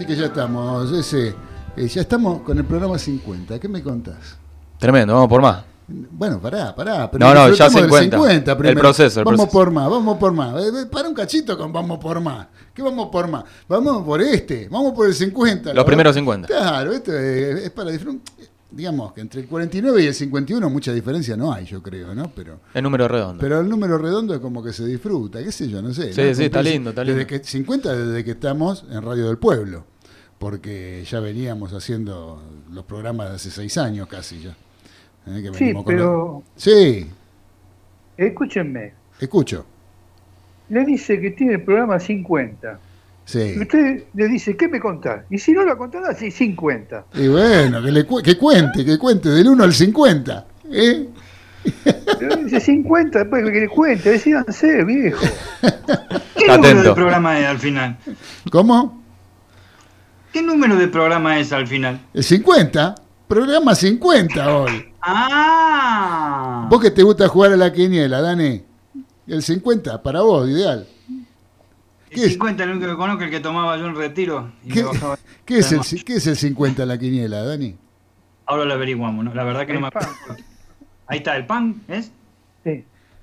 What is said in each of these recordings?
Así que ya estamos, ese, eh, ya estamos con el programa 50. ¿Qué me contás? Tremendo, vamos por más. Bueno, pará, pará. No, no, ya disfrutemos del 50. 50 El proceso, el vamos proceso. por más, vamos por más. Eh, eh, Para un cachito con vamos por más. ¿Qué vamos por más? Vamos por este, vamos por el 50. Los primeros 50. Claro, esto es, es para disfrutar. Digamos que entre el 49 y el 51 mucha diferencia no hay, yo creo, ¿no? Pero, El número redondo. pero el número redondo es como que se disfruta, qué sé yo, no sé. Sí, ¿no? sí, está lindo, está desde lindo. que 50 desde que estamos en Radio del Pueblo, porque ya veníamos haciendo los programas de hace seis años casi ya. ¿eh? Que Sí, los- pero Sí, escúchenme. escucho. Le dice que tiene el programa 50. Sí. Y usted le dice, ¿qué me contás? Y si no lo contás, sí, 50. Y bueno, que, le cu- que cuente, que cuente del 1 al 50. ¿eh? Dice 50, pues que le cuente, decídanse, viejo. ¿Qué Atento. número de programa es al final? ¿Cómo? ¿Qué número de programa es al final? El 50. Programa 50 hoy. ¡Ah! ¿Vos que te gusta jugar a la quiniela, Dani? El 50, para vos, ideal. ¿qué el es? 50 el único que conozco el que tomaba yo un retiro y ¿Qué, me bajaba. qué es el, qué es el 50 en la quiniela, Dani? Ahora lo averiguamos, ¿no? La verdad que no me acuerdo. Ahí está, el pan, ¿es?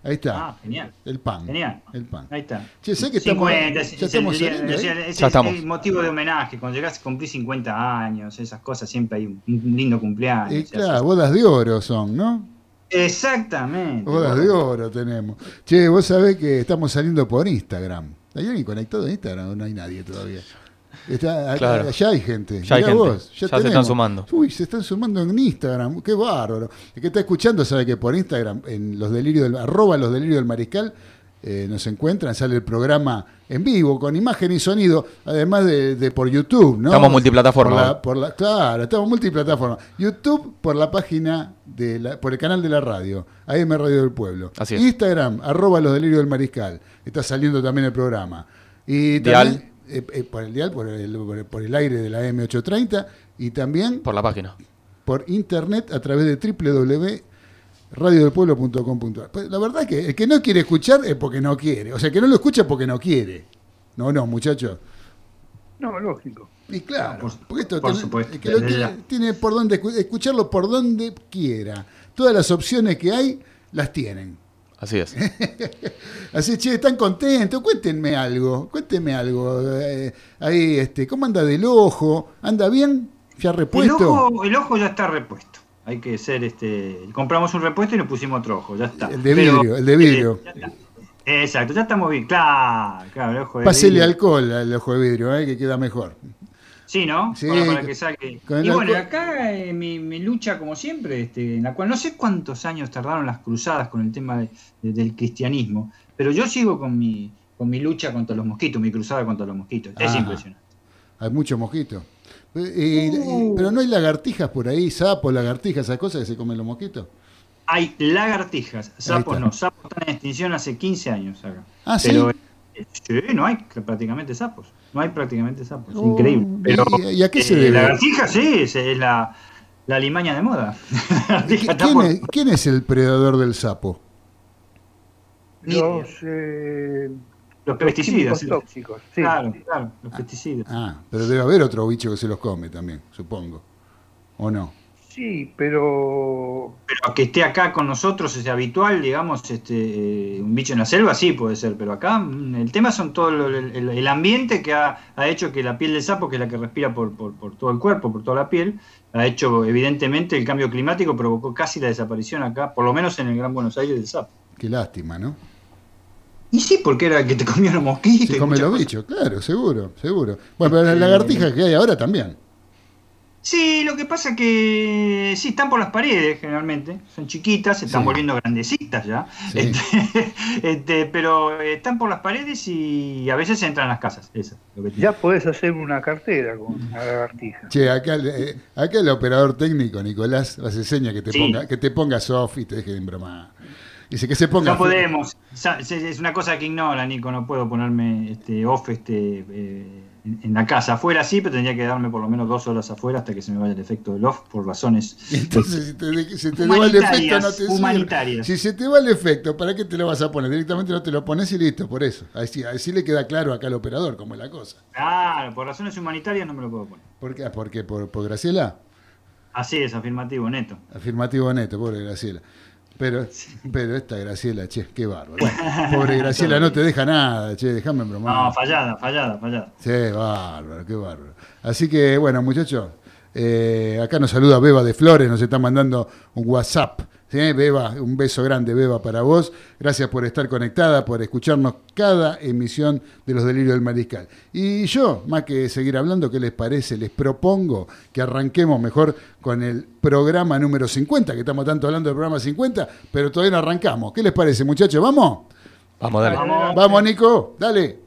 Ahí está. Ah, genial. el pan. Genial. El pan. Ahí está. Che, sé que estamos, 50, ya es- es estamos el día- saliendo, es ¿eh? el- es Ya estamos. el motivo de homenaje. Cuando llegás a cumplir 50 años, esas cosas, siempre hay un, un lindo cumpleaños. Y se claro, bodas de oro son, ¿no? Exactamente. Bodas de oro tenemos. Che, vos sabés que estamos saliendo por Instagram. ¿Hay alguien conectado en Instagram no hay nadie todavía? Está, a- Claro. Allá hay gente. Ya hay gente. vos, Ya se tenemos. están sumando. Uy, se están sumando en Instagram. Qué bárbaro. El que está escuchando sabe que por Instagram, en los delirios del, arroba los delirios del mariscal, eh, nos encuentran, sale el programa en vivo, con imagen y sonido, además de, de por YouTube, ¿no? Estamos multiplataforma, Por la- ¿no? por la- claro, estamos multiplataforma. YouTube por la página, de la, por el canal de la radio, AM Radio del Pueblo. Así es. Instagram, arroba los delirios del mariscal. Está saliendo también el programa. Y también, eh, eh, por el dial, por el, por el- por el aire de la M830 y también Por la página. por internet a través de www.radiodelpueblo.com.ar. Pues la verdad que el que no quiere escuchar es porque no quiere. O sea, el que no lo escucha es porque no quiere. No, no, muchachos. No, lógico. Y claro, por- porque esto por tiene- supuesto, el que lo desde quiere- ya. tiene por donde escu- escucharlo por donde quiera. Todas las opciones que hay las tienen. Así es. Así, che, están contentos, cuéntenme algo, cuéntenme algo. eh, ahí, este, ¿cómo anda del ojo? ¿Anda bien? ¿Ya El repuesto? ojo, el ojo ya está repuesto. Hay que ser este. Compramos un repuesto y nos pusimos otro ojo, ya está. El de Pero, vidrio, el de vidrio. eh, ya está. Exacto, ya estamos bien. Claro, claro, el ojo de Pásele vidrio. alcohol al ojo de vidrio, eh, que queda mejor. Sí, ¿no? Sí, para, para con- que saque. con Y bueno, acá eh, mi, mi lucha, como siempre, este, en la cual no sé cuántos años tardaron las cruzadas con el tema de- de- del cristianismo, pero yo sigo con mi, con mi lucha contra los mosquitos, mi cruzada contra los mosquitos. Es Ah. impresionante. Hay mucho mosquito. Eh, eh, pero no hay lagartijas por ahí, sapos, lagartijas, esas cosas que se comen los mosquitos. Hay lagartijas, sapos no, sapos están en extinción hace 15 años acá. Ah, ¿sí? Pero, eh, sí, no hay prácticamente sapos. No hay prácticamente sapos. Oh, Increíble. Pero, ¿y- y a qué se eh, debe? Lagartija, sí, es, es la, la limaña de moda. La ¿Quién por- es, quién es el predador del sapo? Los, eh, Los pesticidas. químicos sí. tóxicos. Sí. Claro, claro, los pesticidas. Ah, pero debe haber otro bicho que se los come también, supongo. ¿O no? Sí, pero Pero que esté acá con nosotros es habitual, digamos, este, un bicho en la selva sí puede ser, pero acá mm, el tema son todo lo- el, el- el ambiente que ha, ha hecho que la piel del sapo, que es la que respira por, por, por todo el cuerpo, por toda la piel, ha hecho evidentemente el cambio climático, provocó casi la desaparición acá, por lo menos en el Gran Buenos Aires del sapo. Qué lástima, ¿no? Y sí, porque era el que te comían los mosquitos. Se come los bichos, claro, seguro, seguro. Bueno, pero las lagartijas que hay ahora también. Sí, lo que pasa que sí, están por las paredes generalmente, son chiquitas, se están Sí. volviendo grandecitas ya, Sí. Este, este, pero están por las paredes y a veces entran a las casas. Eso, es lo que te- ya podés hacer una cartera con la lagartija. Che, acá, eh, acá el operador técnico, Nicolás, hace seña que te Sí. ponga, que te pongas off y te deje de embromar. Dice que se ponga. No podemos. Es una cosa que ignora, Nico. No puedo ponerme este, off este, eh, en en la casa. Afuera sí, pero tendría que darme por lo menos dos horas afuera hasta que se me vaya el efecto del off por razones. Entonces, si te, de- si te va el efecto, no te sirve. Humanitarias. Si se te va el efecto, ¿para qué te lo vas a poner? Directamente no te lo pones y listo, por eso. Así, así le queda claro acá al operador cómo es la cosa. Claro, por razones humanitarias no me lo puedo poner. ¿Por qué? ¿Por qué? ¿Por, por Graciela? Así es, afirmativo, neto. Afirmativo neto, pobre Graciela. Pero, pero esta Graciela, che, qué bárbaro. Pobre Graciela, no te deja nada, che, déjame bromar. No, fallada, fallada, fallada. Sí, bárbaro, qué bárbaro. Así que, bueno, muchachos, eh, acá nos saluda Beba de Flores, nos está mandando un WhatsApp. ¿Sí? Beba, un beso grande, Beba, para vos. Gracias por estar conectada, por escucharnos cada emisión de Los Delirios del Mariscal. Y yo, más que seguir hablando, ¿qué les parece? Les propongo que arranquemos mejor con el programa número 50, que estamos tanto hablando del programa 50, pero todavía no arrancamos. ¿Qué les parece, muchachos? ¿Vamos? Vamos, dale. Vamos. Vamos, Nico, dale.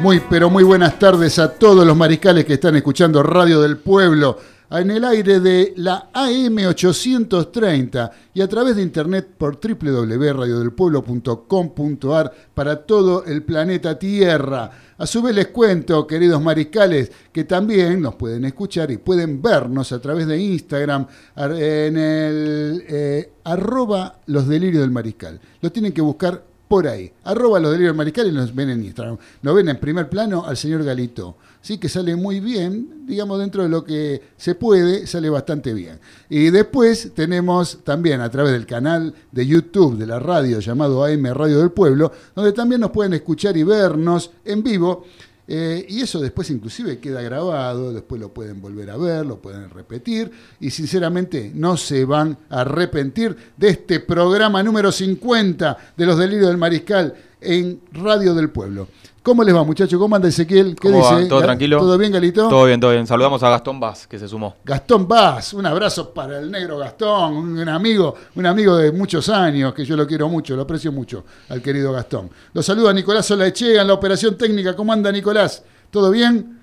Muy, pero muy buenas tardes a todos los mariscales que están escuchando Radio del Pueblo en el aire de la AM830 y a través de internet por www.radiodelpueblo.com.ar para todo el planeta Tierra. A su vez les cuento, queridos mariscales, que también nos pueden escuchar y pueden vernos a través de Instagram en el eh, arroba los delirios del mariscal. Lo tienen que buscar por ahí. Arroba los delirios del mariscal y nos ven en Instagram. Nos ven en primer plano al señor Galito. Sí, que sale muy bien, digamos, dentro de lo que se puede, sale bastante bien. Y después tenemos también a través del canal de YouTube de la radio llamado AM Radio del Pueblo, donde también nos pueden escuchar y vernos en vivo. Eh, y eso después inclusive queda grabado, después lo pueden volver a ver, lo pueden repetir y sinceramente no se van a arrepentir de este programa número 50 de los delirios del mariscal en Radio del Pueblo. ¿Cómo les va muchachos? ¿Cómo anda Ezequiel? ¿Qué ¿Cómo va? dice? ¿Todo tranquilo? ¿Todo bien Galito? Todo bien, todo bien. Saludamos a Gastón Vaz, que se sumó. Gastón Vaz, un abrazo para el negro Gastón, un amigo, un amigo de muchos años, que yo lo quiero mucho, lo aprecio mucho al querido Gastón. Lo saluda Nicolás Solaechea en la operación técnica. ¿Cómo anda Nicolás? ¿Todo bien?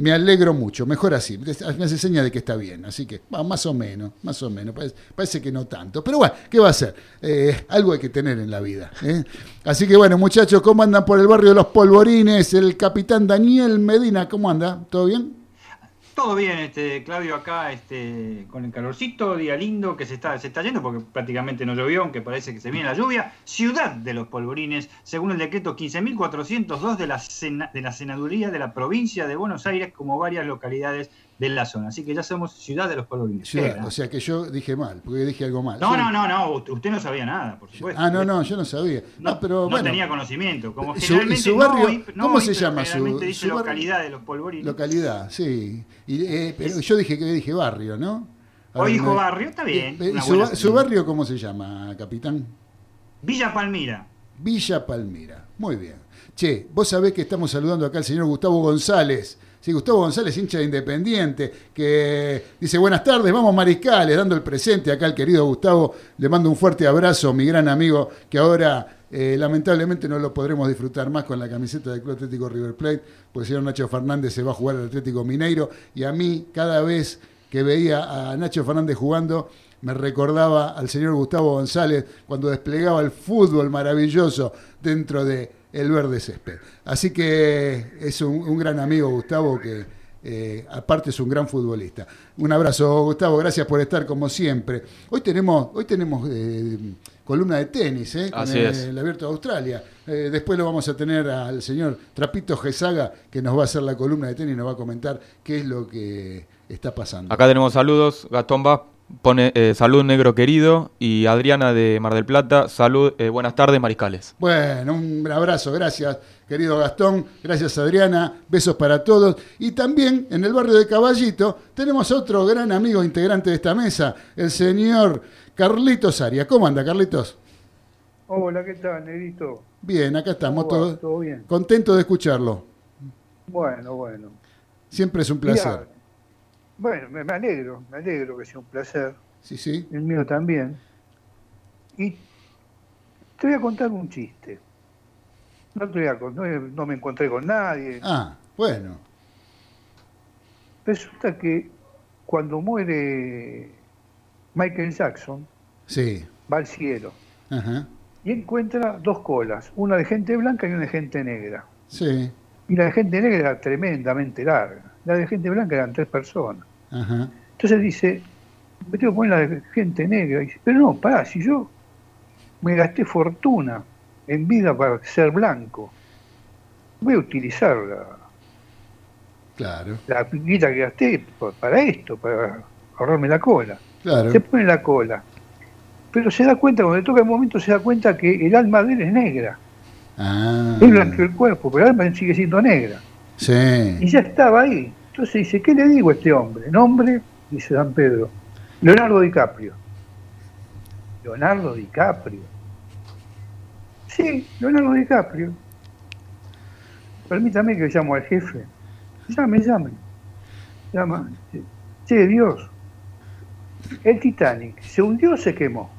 Me alegro mucho, mejor así. Me hace seña de que está bien, así que más o menos, más o menos. Parece, que no tanto. Pero bueno, ¿qué va a hacer? Eh, algo hay que tener en la vida. ¿eh? Así que bueno, muchachos, ¿cómo andan por el barrio de los Polvorines? El capitán Daniel Medina, ¿cómo anda? ¿Todo bien? Todo bien, este, Claudio, acá este, con el calorcito, día lindo que se está, se está yendo porque prácticamente no llovió, aunque parece que se viene la lluvia. Ciudad de los Polvorines, según el decreto 15.402 de la, de la Senaduría de la provincia de Buenos Aires, como varias localidades de la zona. Así que ya somos Ciudad de los Polvorines. Qué Ciudad, o sea que yo dije mal, porque dije algo mal. no, Sí. no, no, no, usted no sabía nada, por supuesto. Ah, no, no, yo no sabía. No, No, pero no bueno, tenía conocimiento. Como ¿Y su- y generalmente su barrio? no ¿Cómo se llama su- dice su barrio? localidad de los Polvorines. localidad, sí. Y, eh, pero yo dije que dije barrio, ¿no? A Hoy ver, dijo barrio, está bien. Eh, ¿Y una su, ba- su barrio cómo se llama, capitán? Villa Palmira. Villa Palmira. Muy bien. Che, vos sabés que estamos saludando acá al señor Gustavo González. Sí, Gustavo González, hincha de Independiente, que dice buenas tardes, vamos Mariscales, dando el presente acá al querido Gustavo. Le mando un fuerte abrazo, mi gran amigo, que ahora eh, lamentablemente no lo podremos disfrutar más con la camiseta del Club Atlético River Plate, porque el señor Nacho Fernández se va a jugar al Atlético Mineiro y a mí cada vez que veía a Nacho Fernández jugando, me recordaba al señor Gustavo González cuando desplegaba el fútbol maravilloso dentro de el verde césped. Así que es un, un gran amigo Gustavo que, eh, aparte es un gran futbolista. Un abrazo, Gustavo, gracias por estar como siempre. Hoy tenemos, hoy tenemos eh, columna de tenis, ¿eh? con el Abierto de Australia. Eh, después lo vamos a tener al señor Trapito Gesaga, que nos va a hacer la columna de tenis y nos va a comentar qué es lo que está pasando. Acá tenemos saludos. Gastón Vaz pone eh, salud negro querido. Y Adriana de Mar del Plata, salud, eh, buenas tardes, mariscales. Bueno, un abrazo, gracias, querido Gastón, gracias Adriana, besos para todos. Y también en el barrio de Caballito tenemos otro gran amigo integrante de esta mesa, el señor Carlitos Arias. ¿Cómo anda, Carlitos? Hola, ¿qué tal, Negrito? Bien, acá estamos todos ¿Todo bien? contentos de escucharlo. Bueno, bueno. Siempre es un Mirá, placer. Bueno, me, me alegro, me alegro que sea un placer. Sí, sí. El mío también. Y te voy a contar un chiste. No, te voy a no, no me encontré con nadie. Ah, bueno. Resulta que cuando muere Michael Jackson, Sí. va al cielo Ajá. y encuentra dos colas, una de gente blanca y una de gente negra. Sí. Y la de gente negra era tremendamente larga. La de gente blanca eran tres personas. Ajá. Entonces dice, me tengo que poner la de gente negra. Y dice, pero no, pará, si yo me gasté fortuna en vida para ser blanco, voy a utilizar la, Claro. la guita que gasté para esto, para ahorrarme la cola. Claro. Se pone la cola. Pero se da cuenta, cuando le toca el momento, se da cuenta que el alma de él es negra. Ah. Es blanco el cuerpo, pero el alma sigue siendo negra. Y Sí. ya estaba ahí. Entonces dice, ¿qué le digo a este hombre? Nombre, dice San Pedro, Leonardo DiCaprio. Leonardo DiCaprio. Sí, Leonardo DiCaprio. Permítame que llamo al jefe. Llame, llame. Llama. Che, Dios. El Titanic, ¿se hundió o se quemó?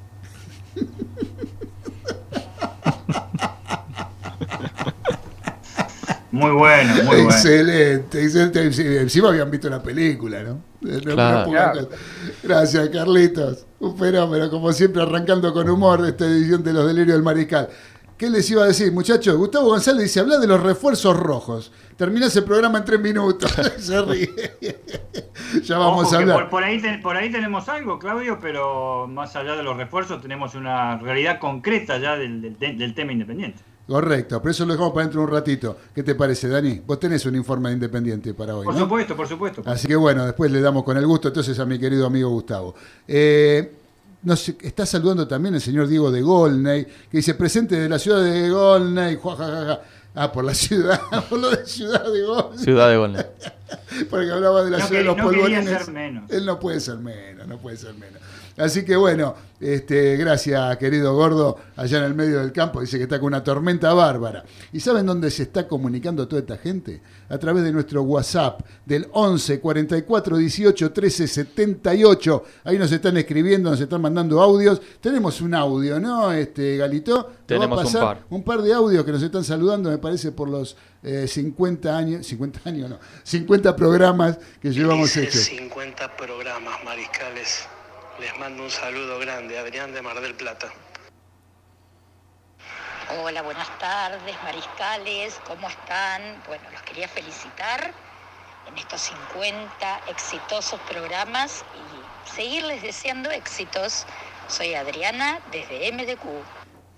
Muy bueno, muy bueno. Excelente, excelente. Sí, Encima habían visto la película, ¿no? Claro. Gracias, Carlitos. Un fenómeno, como siempre, arrancando con humor de esta edición de Los Delirios del Mariscal. ¿Qué les iba a decir, muchachos? Gustavo González dice, habla de los refuerzos rojos. Terminás el programa en tres minutos. Se ríe. ya vamos Ojo a hablar. Por, por ahí ten- por ahí tenemos algo, Claudio, pero más allá de los refuerzos tenemos una realidad concreta ya del, del- del tema independiente. Correcto, pero eso lo dejamos para dentro de un ratito. ¿Qué te parece, Dani? Vos tenés un informe de Independiente para hoy, Por ¿no? supuesto, por supuesto. Así que bueno, después le damos con el gusto entonces a mi querido amigo Gustavo. Eh, nos está saludando también el señor Diego de Golney, que dice presente de la ciudad de Golney. Ah, por la ciudad, por lo de ciudad de Golney, Ciudad de Golden. porque hablaba de la No ciudad de los no polvorines. ser menos. Él no puede ser menos, no puede ser menos. Así que bueno, este, gracias querido gordo, allá en el medio del campo, dice que está con una tormenta bárbara. ¿Y saben dónde se está comunicando toda esta gente? A través de nuestro WhatsApp del 11 44 18 13 78. Ahí nos están escribiendo, nos están mandando audios. Tenemos un audio, ¿no, este Galito? Te va a Tenemos un pasar par. un par de audios que nos están saludando, me parece, por los eh, 50 años, 50 años no, 50 programas que llevamos hechos. 50 programas mariscales. Les mando un saludo grande, Adrián de Mar del Plata. Hola, buenas tardes, mariscales, ¿cómo están? Bueno, los quería felicitar en estos 50 exitosos programas y seguirles deseando éxitos. Soy Adriana desde MDQ.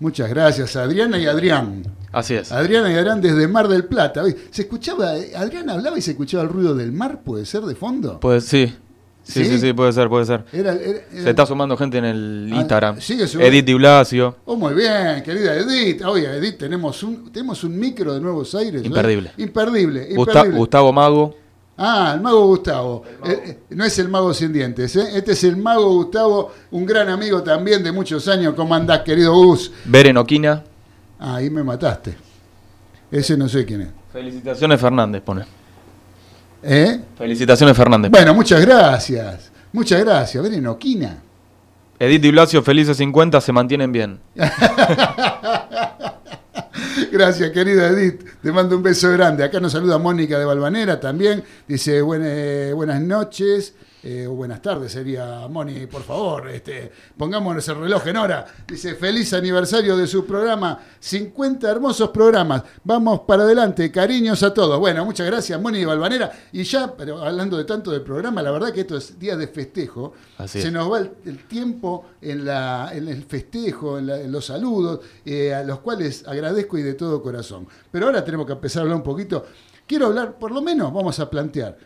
Muchas gracias, Adriana y Adrián. Así es. Adriana y Adrián desde Mar del Plata. ¿Se escuchaba, eh, Adrián hablaba y se escuchaba el ruido del mar, puede ser, de fondo? Pues sí. Sí, ¿Sí? sí, sí, puede ser, puede ser. Era, era- era- Se está sumando gente en el Ah, Instagram. sigue. Edith Di Blasio. Oh, muy bien, querida Edith. Oye, Edith, tenemos un, tenemos un micro de Nuevos Aires. ¿no? Imperdible. Imperdible. Gustavo Mago. Ah, el mago Gustavo. Eh, eh, no es el mago sin dientes, ¿eh? Este es el mago Gustavo, un gran amigo también de muchos años. ¿Cómo andás, querido Gus? Beren Oquina. Ah, ahí me mataste. Ese no sé quién es. Felicitaciones Fernández, pone. ¿Eh? Felicitaciones Fernández. Bueno, muchas gracias. Muchas gracias. Ven en Oquina. Edith Di Blasio, felices 50, se mantienen bien. Gracias, querida Edith. Te mando un beso grande. Acá nos saluda Mónica de Balvanera también. Dice "Buen- eh, buenas noches. Eh, o buenas tardes sería, Moni, por favor, este, pongámonos el reloj en hora. Dice, feliz aniversario de su programa, 50 hermosos programas, vamos para adelante, cariños a todos. Bueno, muchas gracias, Moni Balvanera. Y ya, pero hablando de tanto del programa, la verdad que esto es día de festejo, Así se es. nos va el, el tiempo en, la, en el festejo, en, la- en los saludos, eh, a los cuales agradezco y de todo corazón. Pero ahora tenemos que empezar a hablar un poquito. Quiero hablar, por lo menos vamos a plantear,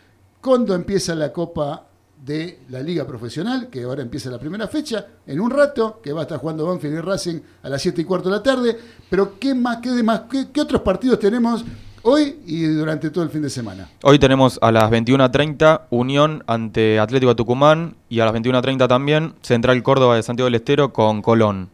¿cuándo empieza la Copa de la Liga Profesional? Que ahora empieza la primera fecha, en un rato, que va a estar jugando Banfield y Racing a las 7 y cuarto de la tarde. Pero ¿qué más, qué demás, qué, otros partidos tenemos hoy y durante todo el fin de semana? Hoy tenemos a las 21.30 Unión ante Atlético de Tucumán y a las 21.30 también Central Córdoba de Santiago del Estero con Colón.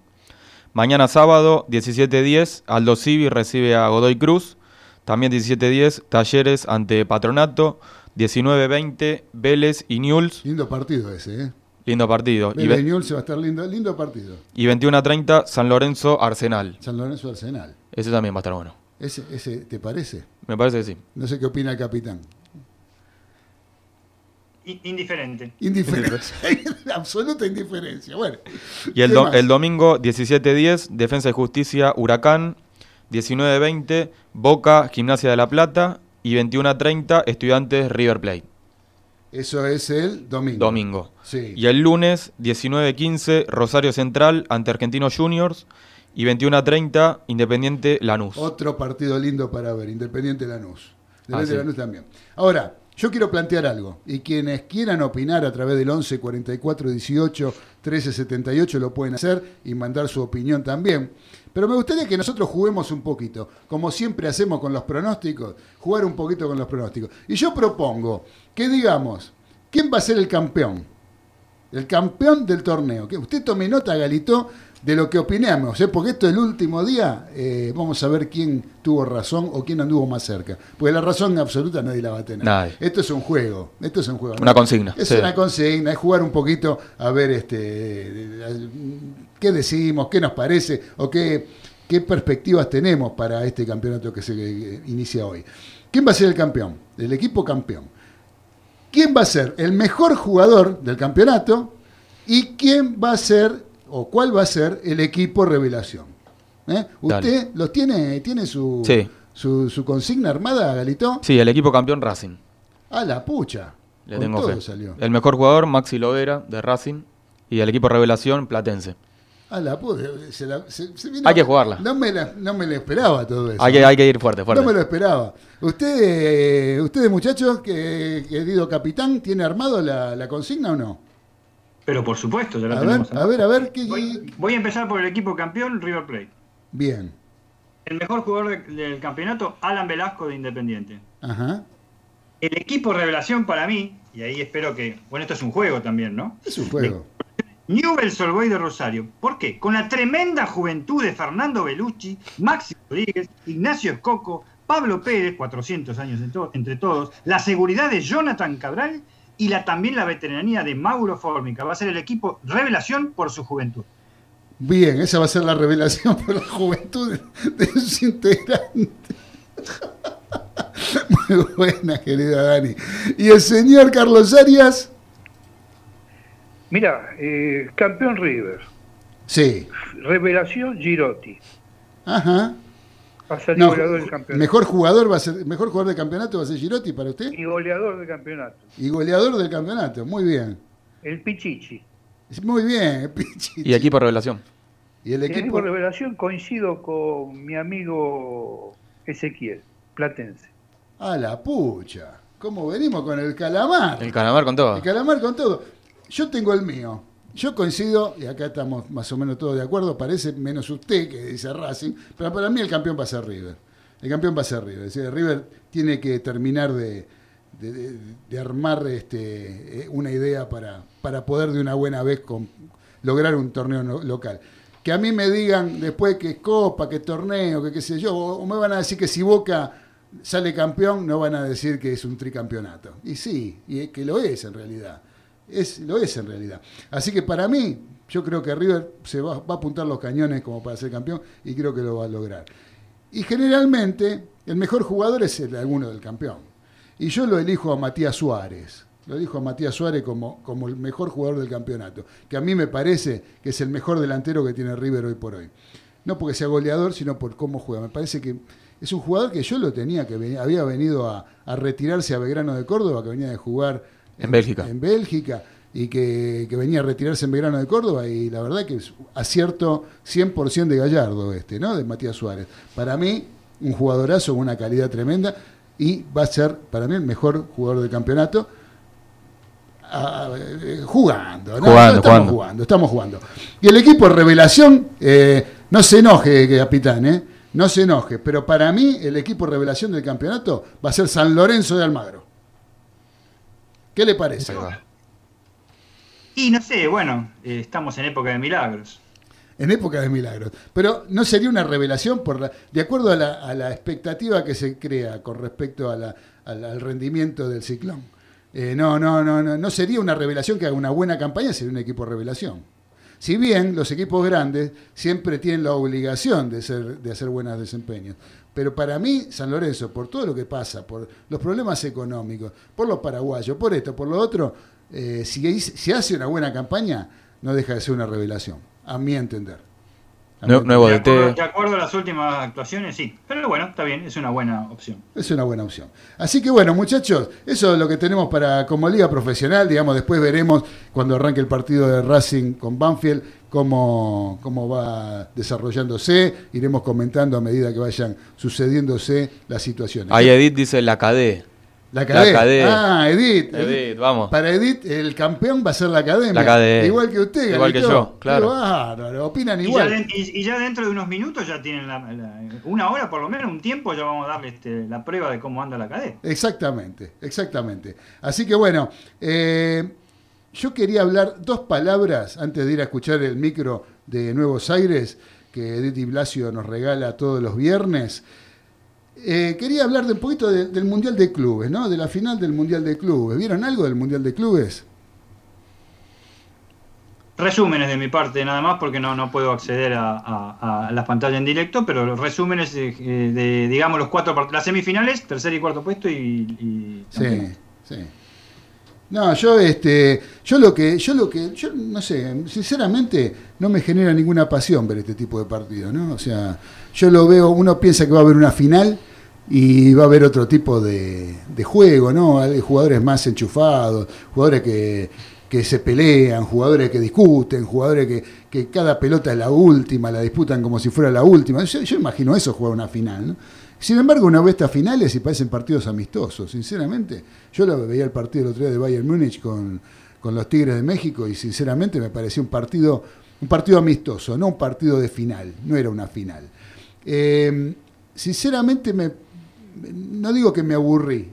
Mañana sábado 17.10 Aldo Civi recibe a Godoy Cruz. También 17.10 Talleres ante Patronato. 19.20 Vélez y Newell's. Lindo partido ese, ¿eh? Lindo partido. Y, Vélez ve- y Newell's va a estar lindo, lindo partido. y 21.30 San Lorenzo Arsenal. San Lorenzo Arsenal. Ese también va a estar bueno. ¿Ese, ese te parece? Me parece que sí. No sé qué opina el capitán. Indiferente. Indiferencia. Absoluta indiferencia. Bueno. Y el, ¿qué do- más? el domingo 17.10, Defensa y Justicia, Huracán. 19.20, Boca, Gimnasia de la Plata. Y 21.30, Estudiantes, River Plate. Eso es el domingo. Domingo. Sí. Y el lunes 19.15, Rosario Central ante Argentinos Juniors. Y 21.30, Independiente Lanús. Otro partido lindo para ver. Independiente Lanús. Independiente Ah, sí. Lanús también. Ahora, yo quiero plantear algo. Y quienes quieran opinar a través del 11 44 18 13 78 lo pueden hacer y mandar su opinión también. Pero me gustaría que nosotros juguemos un poquito, como siempre hacemos con los pronósticos, jugar un poquito con los pronósticos. Y yo propongo que digamos, ¿quién va a ser el campeón? El campeón del torneo. Que usted tome nota, Galito, de lo que opinamos, ¿eh? porque esto es el último día. eh, vamos a ver quién tuvo razón o quién anduvo más cerca. Porque la razón absoluta nadie la va a tener. Nadie. Esto es un juego. Esto es un juego. Una consigna, Es sí. una consigna, es jugar un poquito a ver este qué decimos, qué nos parece o qué, qué perspectivas tenemos para este campeonato que se inicia hoy. ¿Quién va a ser el campeón? El equipo campeón. ¿Quién va a ser el mejor jugador del campeonato? ¿Y quién va a ser o cuál va a ser el equipo revelación? ¿Eh? ¿Usted los tiene, tiene su, Sí. su, su consigna armada, Galito? Sí, el equipo campeón Racing. A la pucha. Le Con tengo todo fe. salió. El mejor jugador, Maxi Lovera, de Racing. Y el equipo revelación, Platense. A la puta. se la- se- se vino- Hay que jugarla. No me, la, no me lo esperaba todo eso. Hay que, hay que ir fuerte, fuerte. No me lo esperaba. Usted, eh, ustedes muchachos, que, querido capitán, ¿tiene armado la, la consigna o no? Pero por supuesto, ya lo A ver, tenemos. a ver, a ver. ¿qué, Voy, voy a empezar por el equipo campeón, River Plate. Bien. El mejor jugador de- del campeonato, Alan Velasco de Independiente. Ajá. El equipo revelación para mí, y ahí espero que. Bueno, esto es un juego también, ¿no? Es un juego. Newell's Old Boys de Rosario. ¿Por qué? Con la tremenda juventud de Fernando Belucci, Maxi Rodríguez, Ignacio Escoco, Pablo Pérez, 400 años en to- entre todos, la seguridad de Jonathan Cabral y la, también la veteranía de Mauro Formica. Va a ser el equipo revelación por su juventud. Bien, esa va a ser la revelación por la juventud de, de sus integrantes. Muy buena, querida Dani. Y el señor Carlos Arias. Mira, eh, campeón River, Sí. revelación Girotti, Ajá. Va a ser No, goleador del campeonato. mejor jugador va a ser, mejor jugador del campeonato va a ser Girotti para usted. Y goleador del campeonato. Y goleador del campeonato, muy bien. El Pichichi. Muy bien, Pichichi. Y equipo revelación. Y el El equipo. equipo revelación coincido con mi amigo Ezequiel, Platense. A la pucha. ¿Cómo venimos con el calamar? El calamar con todo. El calamar con todo. Yo tengo el mío. Yo coincido, y acá estamos más o menos todos de acuerdo, parece menos usted que dice Racing, pero para mí el campeón va a River. El campeón va a River. Es decir, River tiene que terminar de, armar este, eh, una idea para, para poder de una buena vez lograr un torneo local. Que a mí me digan después que es copa, que torneo, que qué sé yo, o, o me van a decir que si Boca sale campeón, no van a decir que es un tricampeonato. Y sí, y es que lo es en realidad. Es, lo es en realidad. Así que para mí, yo creo que River se va, va a apuntar los cañones como para ser campeón y creo que lo va a lograr. Y generalmente el mejor jugador es el alguno del campeón. Y yo lo elijo a Matías Suárez. Lo dijo Matías Suárez como, como el mejor jugador del campeonato, que a mí me parece que es el mejor delantero que tiene River hoy por hoy. No porque sea goleador, sino por cómo juega. Me parece que es un jugador que yo lo tenía, que había venido a, retirarse a Belgrano de Córdoba, que venía de jugar en, Bélgica. En Bélgica y que, venía a retirarse en Belgrano de Córdoba y la verdad que es acierto 100% de Gallardo este, ¿no? De Matías Suárez. Para mí, un jugadorazo con una calidad tremenda y va a ser para mí el mejor jugador del campeonato jugando, ¿no? estamos jugando, estamos jugando. Y el equipo revelación, eh, no se enoje, capitán, ¿eh? no se enoje, pero para mí el equipo revelación del campeonato va a ser San Lorenzo de Almagro. ¿Qué le parece? Y no sé, bueno, eh, estamos en época de milagros. En época de milagros. Pero no sería una revelación por de acuerdo a la, expectativa que se crea con respecto al rendimiento del ciclón. Eh, no, no, no, no, no sería una revelación que haga una buena campaña, sería un equipo revelación. Si bien los equipos grandes siempre tienen la obligación de, ser, de hacer buenos desempeños. Pero para mí, San Lorenzo, por todo lo que pasa, por los problemas económicos, por los paraguayos, por esto, por lo otro, eh, si, si hace una buena campaña, no deja de ser una revelación, a mi entender nuevo de, acuerdo, de acuerdo a las últimas actuaciones, sí. Pero bueno, está bien, es una buena opción. Es una buena opción. Así que bueno, muchachos, eso es lo que tenemos para como liga profesional. Digamos, después veremos cuando arranque el partido de Racing con Banfield cómo, cómo va desarrollándose. Iremos comentando a medida que vayan sucediéndose las situaciones. Ahí Edith dice la cadena la cadena. Ah, Edith. Edith, vamos. Para Edith, el campeón va a ser la academia. La cadena. Igual que usted, Igual que yo, claro. opinan igual. Y ya, dentro de unos minutos ya tienen una hora, por lo menos, un tiempo, ya vamos a darle este, la prueba de cómo anda la cadena. Exactamente, exactamente. Así que bueno, eh, yo quería hablar dos palabras antes de ir a escuchar el micro de Nuevos Aires que Edith y Blasio nos regala todos los viernes. Eh, quería hablar de un poquito del Mundial de Clubes, ¿no? De la final del Mundial de Clubes. ¿Vieron algo del Mundial de Clubes? Resúmenes de mi parte, nada más, porque no, no puedo acceder a, las pantallas en directo, pero los resúmenes de, digamos, los cuatro las semifinales, tercer y cuarto puesto y. sí, sí. No, yo este, yo lo que, yo lo que, yo no sé, sinceramente no me genera ninguna pasión ver este tipo de partidos, ¿no? O sea, yo lo veo, uno piensa que va a haber una final y va a haber otro tipo de, juego, ¿no? Hay jugadores más enchufados, jugadores que, se pelean, jugadores que discuten, jugadores que, que, cada pelota es la última, la disputan como si fuera la última. Yo, imagino eso jugar una final, ¿no? Sin embargo, una vez estas finales y parecen partidos amistosos, sinceramente. Yo lo veía el partido el otro día de Bayern Múnich con, los Tigres de México y sinceramente me pareció un partido, un partido amistoso, no un partido de final, no era una final. Eh, sinceramente, me, no digo que me aburrí,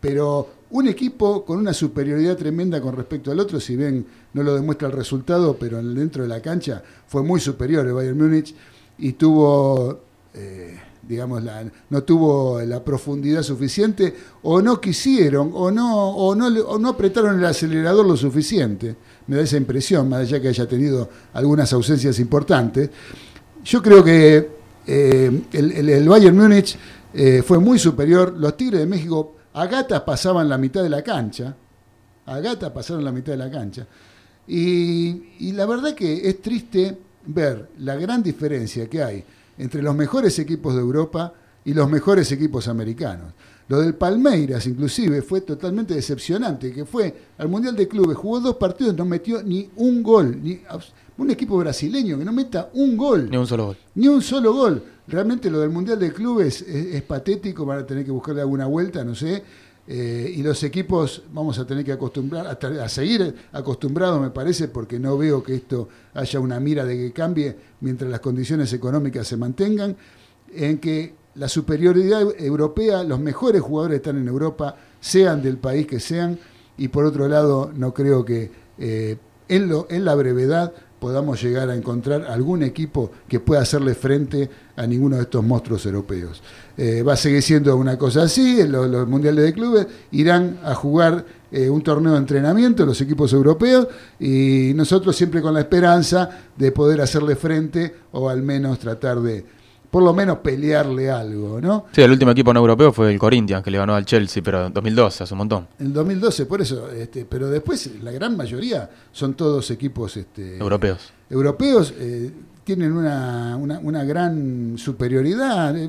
pero un equipo con una superioridad tremenda con respecto al otro, si bien no lo demuestra el resultado, pero dentro de la cancha fue muy superior el Bayern Múnich y tuvo... Eh, digamos, la, no tuvo la profundidad suficiente o no quisieron o no, o no, o no apretaron el acelerador lo suficiente. Me da esa impresión, más allá que haya tenido algunas ausencias importantes. Yo creo que eh, el, Bayern Múnich eh, fue muy superior. Los Tigres de México a gatas pasaban la mitad de la cancha. A gatas pasaron la mitad de la cancha. Y, y la verdad que es triste ver la gran diferencia que hay entre los mejores equipos de Europa y los mejores equipos americanos. Lo del Palmeiras, inclusive, fue totalmente decepcionante, que fue al Mundial de Clubes, jugó dos partidos, no metió ni un gol, ni un equipo brasileño que no meta un gol. Ni un solo gol. Ni un solo gol. Realmente lo del Mundial de Clubes es, patético, van a tener que buscarle alguna vuelta, no sé. Eh, y los equipos vamos a tener que acostumbrar, a, a, seguir acostumbrados, me parece, porque no veo que esto haya una mira de que cambie mientras las condiciones económicas se mantengan, en que la superioridad europea, los mejores jugadores están en Europa, sean del país que sean, y por otro lado, no creo que eh, en, lo, en la brevedad podamos llegar a encontrar algún equipo que pueda hacerle frente a ninguno de estos monstruos europeos. Eh, va a seguir siendo una cosa así, los, mundiales de clubes irán a jugar eh, un torneo de entrenamiento los equipos europeos y nosotros siempre con la esperanza de poder hacerle frente o al menos tratar de por lo menos pelearle algo, ¿no? Sí, el último equipo no europeo fue el Corinthians, que le ganó al Chelsea, pero en 2012, hace un montón. En 2012, por eso, este, pero después la gran mayoría son todos equipos este, Europeos. europeos, eh, tienen una, una- una gran superioridad, eh,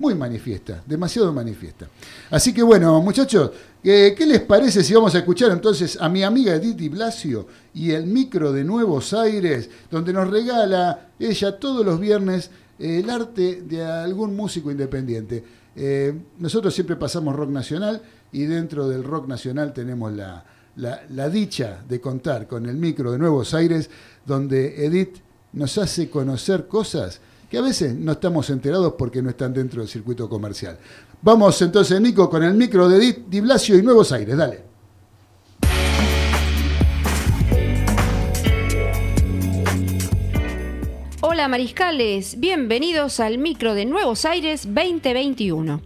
muy manifiesta, demasiado manifiesta. Así que bueno, muchachos, eh, ¿qué les parece si vamos a escuchar entonces a mi amiga Edith Di Blasio y el micro de Nuevos Aires, donde nos regala ella todos los viernes el arte de algún músico independiente? Eh, nosotros siempre pasamos rock nacional y dentro del rock nacional tenemos la, la- la dicha de contar con el micro de Nuevos Aires, donde Edith nos hace conocer cosas que a veces no estamos enterados porque no están dentro del circuito comercial. Vamos entonces, Nico, con el micro de Edith Di Blasio y Nuevos Aires. Dale. Hola mariscales, bienvenidos al micro de Nuevos Aires 2021.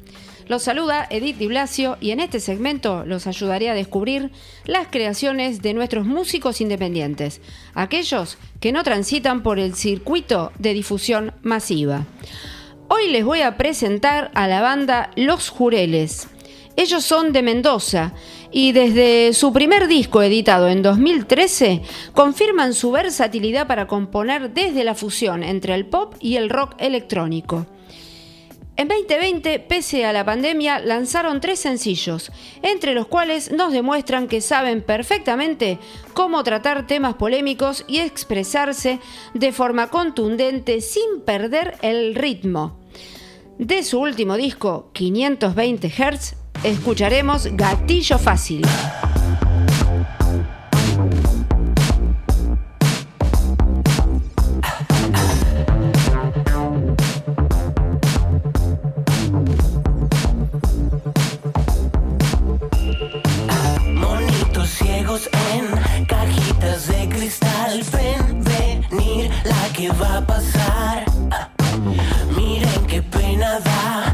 Los saluda Edith Di Blasio y en este segmento los ayudaré a descubrir las creaciones de nuestros músicos independientes, aquellos que no transitan por el circuito de difusión masiva. Hoy les voy a presentar a la banda Los Jureles. Ellos son de Mendoza y desde su primer disco editado en 2013 confirman su versatilidad para componer desde la fusión entre el pop y el rock electrónico. En 2020, pese a la pandemia, lanzaron tres sencillos, entre los cuales nos demuestran que saben perfectamente cómo tratar temas polémicos y expresarse de forma contundente sin perder el ritmo. De su último disco, 520 Hz, escucharemos Gatillo Fácil. Monitos ciegos en cajitas de cristal. Ven, venir la que va a pasar. Miren qué pena da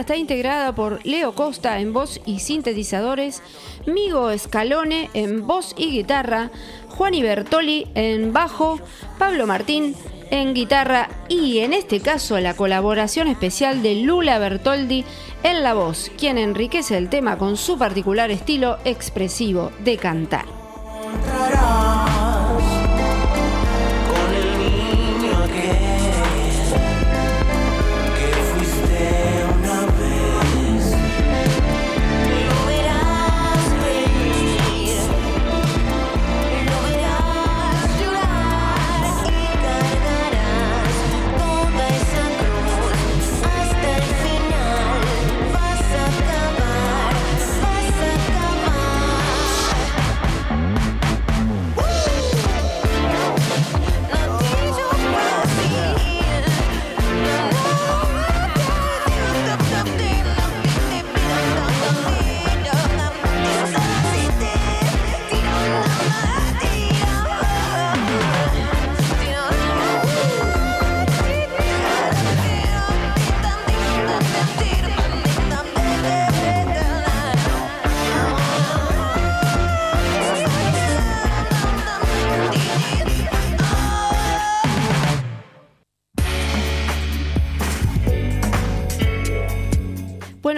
está integrada por Leo Costa en voz y sintetizadores, Migo Scalone en voz y guitarra, Juani Bertoli en bajo, Pablo Martín en guitarra y en este caso la colaboración especial de Lula Bertoldi en la voz, quien enriquece el tema con su particular estilo expresivo de cantar.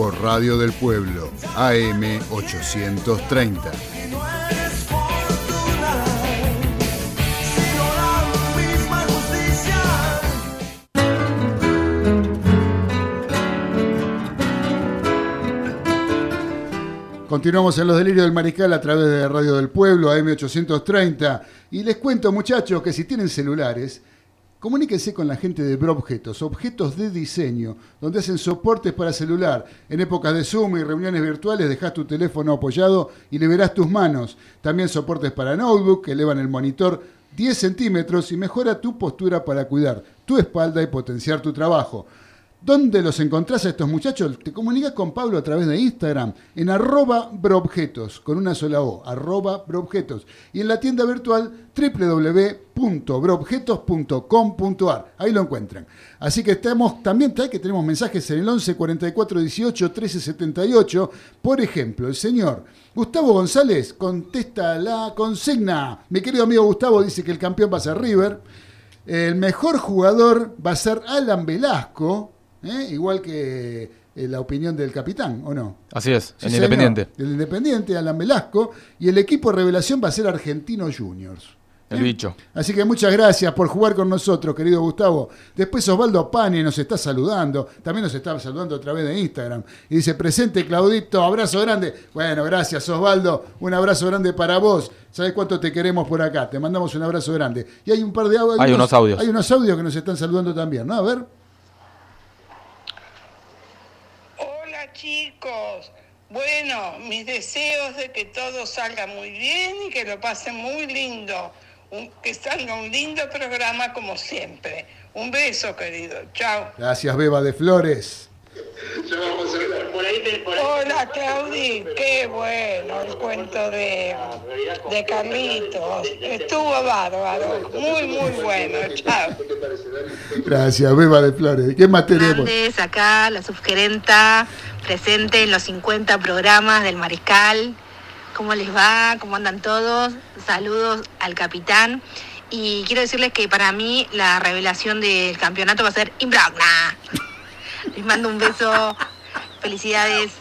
por Radio del Pueblo, AM 830. Y no es fortuna, sino la misma justicia. Continuamos en Los Delirios del Mariscal a través de Radio del Pueblo, AM 830. Y les cuento, muchachos, que si tienen celulares, comuníquense con la gente de Brobjetos, objetos de diseño, donde hacen soportes para celular. En épocas de Zoom y reuniones virtuales, dejas tu teléfono apoyado y le verás tus manos. También soportes para notebook, que elevan el monitor 10 centímetros y mejora tu postura para cuidar tu espalda y potenciar tu trabajo. ¿Dónde los encontrás a estos muchachos? Te comunicas con Pablo a través de Instagram, en arroba broobjetos, con una sola O, arroba broobjetos. Y en la tienda virtual www.broobjetos.com.ar. Ahí lo encuentran. Así que estamos, también que tenemos mensajes en el 11 44 18 13 78. Por ejemplo, el señor Gustavo González contesta la consigna. Mi querido amigo Gustavo dice que el campeón va a ser River. El mejor jugador va a ser Alan Velasco, ¿eh? igual que eh, la opinión del capitán, ¿o no? Así es, Sí, señor. Independiente. El Independiente, Alan Velasco. Y el equipo revelación va a ser Argentino Juniors. El bicho. Así que muchas gracias por jugar con nosotros, querido Gustavo. Después Osvaldo Pani nos está saludando, también nos está saludando a través de Instagram. Y dice, presente Claudito, abrazo grande. Bueno, gracias Osvaldo, un abrazo grande para vos. ¿Sabes cuánto te queremos por acá? Te mandamos un abrazo grande. Y hay un par de audios. Hay unos audios. Hay unos audios que nos están saludando también, ¿no? A ver. Hola chicos, bueno, mis deseos de que todo salga muy bien y que lo pasen muy lindo, Un- que salga un lindo programa como siempre. Un beso querido, chao. Gracias Beba de Flores. Hola Claudi, qué bueno el cuento de, de Carlitos, estuvo bárbaro, muy muy bueno, chao. Gracias Beba de Flores. ¿Qué más tenemos? Acá la subgerenta, presente en los 50 programas del Mariscal. ¿Cómo les va? ¿Cómo andan todos? Saludos al capitán. Y quiero decirles que para mí la revelación del campeonato va a ser Imbragna. Les mando un beso. Felicidades.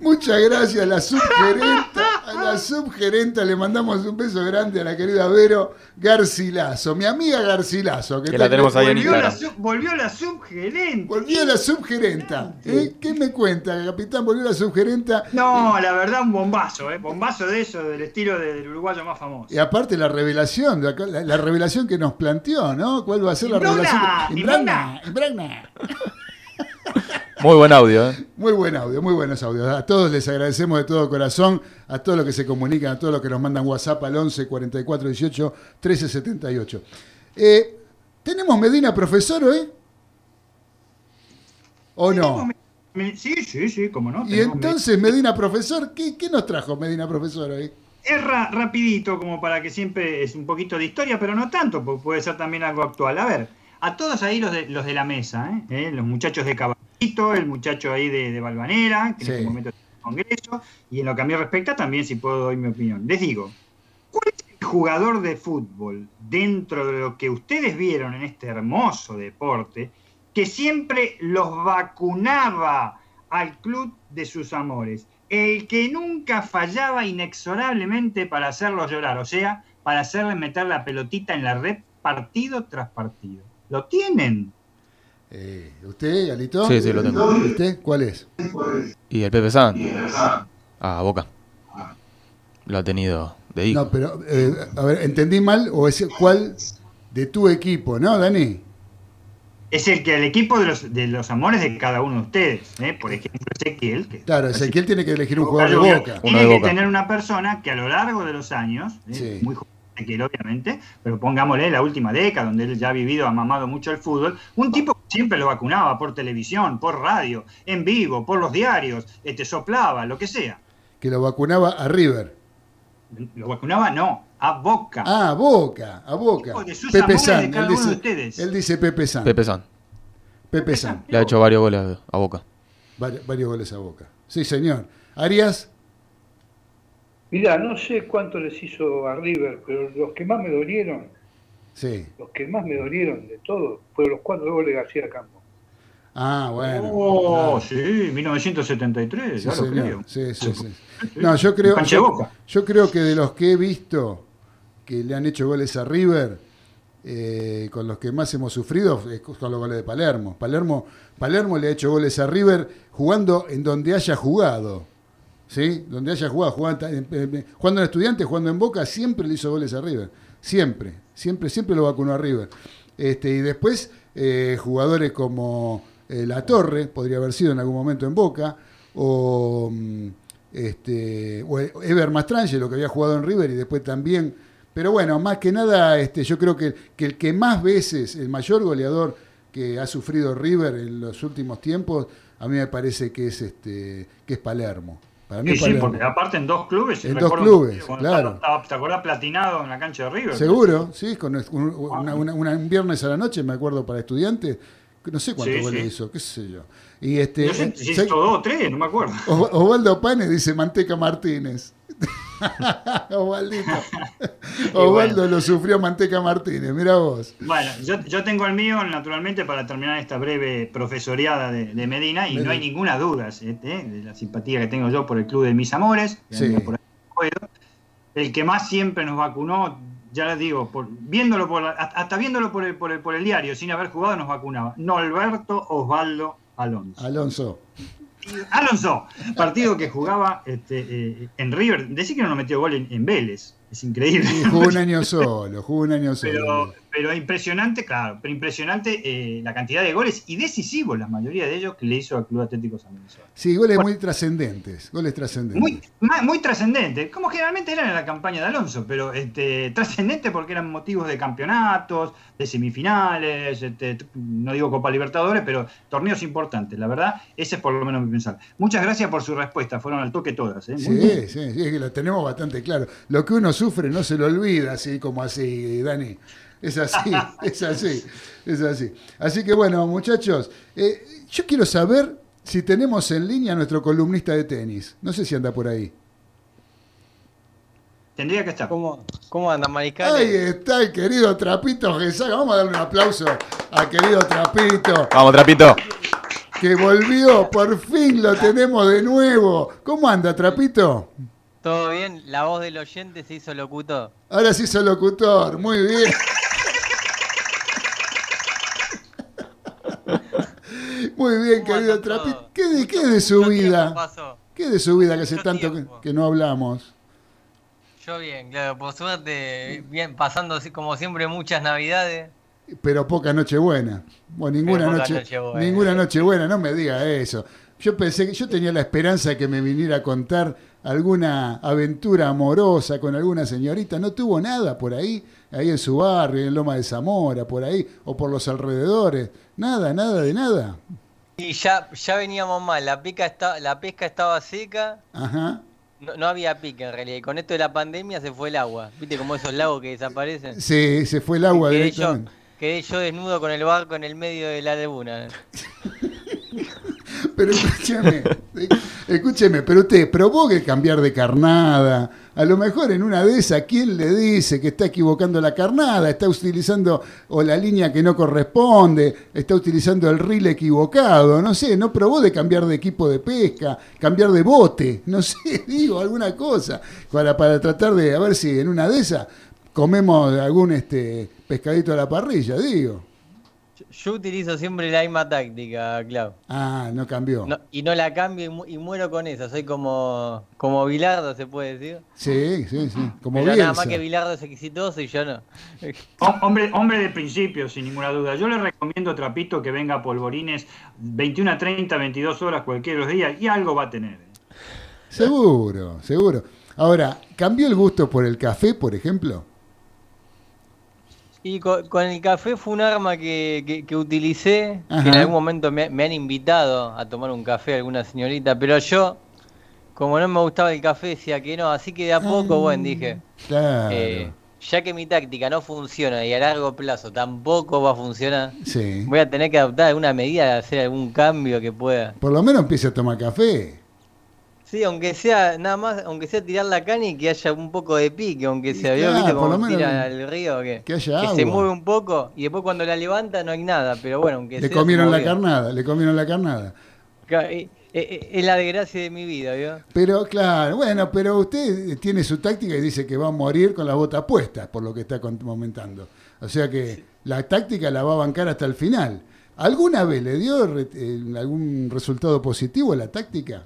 Muchas gracias a la subgerenta. A la subgerenta le mandamos un beso grande a la querida Vero Garcilaso, mi amiga Garcilaso. Que la tenemos ahí en Volvió la, Instagram. sub- volvió la subgerente. Volvió la subgerenta. ¿Eh? ¿Qué me cuenta, capitán? Volvió la subgerenta. No, la verdad, un bombazo, ¿eh? Bombazo de eso, del estilo de- del uruguayo más famoso. Y aparte la revelación, la, la revelación que nos planteó, ¿no? ¿Cuál va a ser la Imbrogna, revelación? Imbrogna, Imbrogna. Muy buen audio, ¿eh? Muy buen audio, muy buenos audios. A todos les agradecemos de todo corazón, a todos los que se comunican, a todos los que nos mandan WhatsApp al 11 44 18 13 78. Eh, ¿Tenemos Medina profesor hoy? ¿O no? Sí, sí, sí, cómo no. Y entonces, Medina profesor, ¿qué, qué nos trajo Medina profesor hoy? Es ra- rapidito, como para que siempre es un poquito de historia, pero no tanto, porque puede ser también algo actual. A ver, a todos ahí los de, los de la mesa, ¿eh? ¿Eh? los muchachos de Caballito, el muchacho ahí de, de Balvanera, que Sí. en este momento está en el Congreso, y en lo que a mí respecta también, si puedo doy mi opinión. Les digo, ¿cuál es el jugador de fútbol dentro de lo que ustedes vieron en este hermoso deporte que siempre los vacunaba al club de sus amores? El que nunca fallaba inexorablemente para hacerlos llorar, o sea, para hacerles meter la pelotita en la red partido tras partido. ¿Lo tienen? Eh, ¿Usted, Galito? Sí, sí, lo tengo. ¿Usted? ¿Cuál es? Y el Pepe San. Ah, Boca. Lo ha tenido de hijo. No, pero, eh, a ver, ¿entendí mal? ¿O es cuál de tu equipo, no, Dani? Es el que el equipo de los, de los amores de cada uno de ustedes. ¿eh? Por ejemplo, Ezequiel. Que Claro, Ezequiel tiene que elegir un jugador de boca. Tiene de que tener una persona que a lo largo de los años, ¿eh? Sí. muy Ezequiel, obviamente, pero pongámosle la última década, donde él ya ha vivido, ha mamado mucho el fútbol, un tipo que siempre lo vacunaba por televisión, por radio, en vivo, por los diarios, este, soplaba, lo que sea. Que lo vacunaba a River. Lo vacunaba, no, a Boca. Ah, a Boca, a Boca. De sus Pepe amores de San. cada Él uno de dice, ustedes. él dice Pepe San. Pepe San. Pepe San. Le ha hecho varios goles a Boca. Vari- varios goles a Boca. Sí, señor. Arias. Mirá, no sé cuánto les hizo a River, pero los que más me dolieron, Sí. los que más me dolieron de todo, fueron los cuatro goles de García Campo. Ah, bueno. Oh, claro. sí, 1973, Sí, ya lo creo. Sí, sí, sí. No, yo creo, yo creo que de los que he visto que le han hecho goles a River, eh, con los que más hemos sufrido es con los goles de Palermo. Palermo. Palermo le ha hecho goles a River jugando en donde haya jugado. ¿Sí? Donde haya jugado, jugando en, jugando en estudiantes, jugando en Boca, siempre le hizo goles a River. Siempre, siempre, siempre lo vacunó a River. Este, y después, eh, jugadores como eh, La Torre, podría haber sido en algún momento en Boca, o, mm, este, o Ever Mastrangelo, que había jugado en River y después también. Pero bueno, más que nada, este, yo creo que, que el que más veces, el mayor goleador que ha sufrido River en los últimos tiempos, a mí me parece que es este que es Palermo. Para mí Sí, sí, porque aparte en dos clubes. En dos clubes, claro. estaba- ¿Te acordás platinado en la cancha de River? Seguro, sí, con un, una- una- una- un viernes a la noche, me acuerdo, para estudiantes, no sé cuántos Sí, goles sí. hizo, qué sé yo. Y este, No sé eh, si hizo dos o tres, no me acuerdo. Os- Osvaldo Pane dice Manteca Martínez. Osvaldito. Osvaldo lo sufrió Manteca Martínez, mira vos. Bueno, yo, yo tengo el mío, naturalmente, para terminar esta breve profesoreada de, de Medina, y no hay ninguna duda ¿eh? de la simpatía que tengo yo por el Club de Mis Amores, Sí. por el que más siempre nos vacunó, ya les digo, por, viéndolo por la- hasta viéndolo por el, por, el, por el diario, sin haber jugado, nos vacunaba. Norberto Osvaldo Alonso. Alonso. Alonso, partido que jugaba este, eh, en River. Decir que no nos metió gol en, en Vélez, es increíble. Jugó un año solo, jugó un año solo. Pero, pero impresionante, claro, pero impresionante eh, la cantidad de goles y decisivos, la mayoría de ellos, que le hizo al Club Atlético San Lorenzo. Sí, goles muy trascendentes, goles trascendentes. Muy, muy trascendente, como generalmente eran en la campaña de Alonso, pero este, trascendente porque eran motivos de campeonatos, de semifinales, este, no digo Copa Libertadores, pero torneos importantes. La verdad, ese es por lo menos mi pensar. Muchas gracias por su respuesta, fueron al toque todas. ¿eh? Muy bien. Sí, sí, sí, lo tenemos bastante claro. Lo que uno sufre no se lo olvida, así como así, Dani. Es así, es así, es así. Así que bueno, muchachos, eh, yo quiero saber si tenemos en línea a nuestro columnista de tenis. No sé si anda por ahí. Tendría que estar. ¿Cómo, cómo andan, Mariscal? Ahí está el querido Trapito Gesaga. Vamos a darle un aplauso al querido Trapito. Vamos, Trapito. Que volvió, por fin lo tenemos de nuevo. ¿Cómo anda, Trapito? ¿Todo bien? La voz del oyente se hizo locutor. Ahora sí soy locutor, muy bien. Muy bien, querido Trapito. ¿Qué de, qué de su vida? pasó? ¿Qué de su vida que hace Mucho tanto que, tiempo. que no hablamos? Yo bien, claro, por suerte, bien, pasando así como siempre muchas navidades. Pero poca noche buena. Bueno, ninguna poca noche, Nochebuena. ninguna noche buena, no me diga eso. Yo pensé que yo tenía la esperanza de que me viniera a contar alguna aventura amorosa con alguna señorita. No tuvo nada por ahí, ahí en su barrio, en Loma de Zamora, por ahí, o por los alrededores. Nada, nada de nada. Y ya, ya veníamos mal, la, pica está, la pesca estaba seca, Ajá. no, no había pica en realidad. Y con esto de la pandemia se fue el agua. ¿Viste como esos lagos que desaparecen? Sí, se fue el agua quedé, yo, quedé yo desnudo con el barco en el medio de la laguna. Pero escúcheme, escúcheme, pero usted provoque cambiar de carnada. A lo mejor en una de esas, ¿quién le dice que está equivocando la carnada? Está utilizando o la línea que no corresponde, está utilizando el reel equivocado, no sé, no probó de cambiar de equipo de pesca, cambiar de bote, no sé, digo, alguna cosa, para, para tratar de, a ver si en una de esas comemos algún este pescadito a la parrilla, digo. Yo, utilizo siempre la misma táctica, Clau. Ah, no cambió. No- y no la cambio y, mu- y muero con eso. Soy como, como Bilardo, se puede decir. Sí, sí, sí, como Pero nada más que Bilardo es exitoso y yo no. Hom- Hombre, hombre de principio, sin ninguna duda. Yo le recomiendo Trapito que venga a Polvorines 21 a 30, 22 horas cualquier de los días y algo va a tener. ¿eh? Seguro, seguro. Ahora, ¿cambió el gusto por el café, por ejemplo? Y con, con el café fue un arma que, que- que utilicé, que en algún momento me, me han invitado a tomar un café alguna señorita, pero yo, como no me gustaba el café, decía que no, así que de a poco, bueno, dije, Claro. eh, ya que mi táctica no funciona y a largo plazo tampoco va a funcionar, Sí. voy a tener que adoptar alguna medida, hacer algún cambio que pueda. Por lo menos empiece a tomar café. Sí, aunque sea nada más, aunque sea tirar la caña y que haya un poco de pique, aunque sea, claro, ¿viste? Como tira al río, que, que haya se agua. mueve un poco y después cuando la levanta no hay nada, pero bueno, aunque Le sea, comieron se la carnada, le comieron la carnada. Eh, eh, Es la desgracia de mi vida, ¿vio? Pero claro, bueno, pero usted tiene su táctica y dice que va a morir con las botas puestas, por lo que está comentando. O sea que la táctica la va a bancar hasta el final. ¿Alguna vez le dio re- eh, algún resultado positivo a la táctica?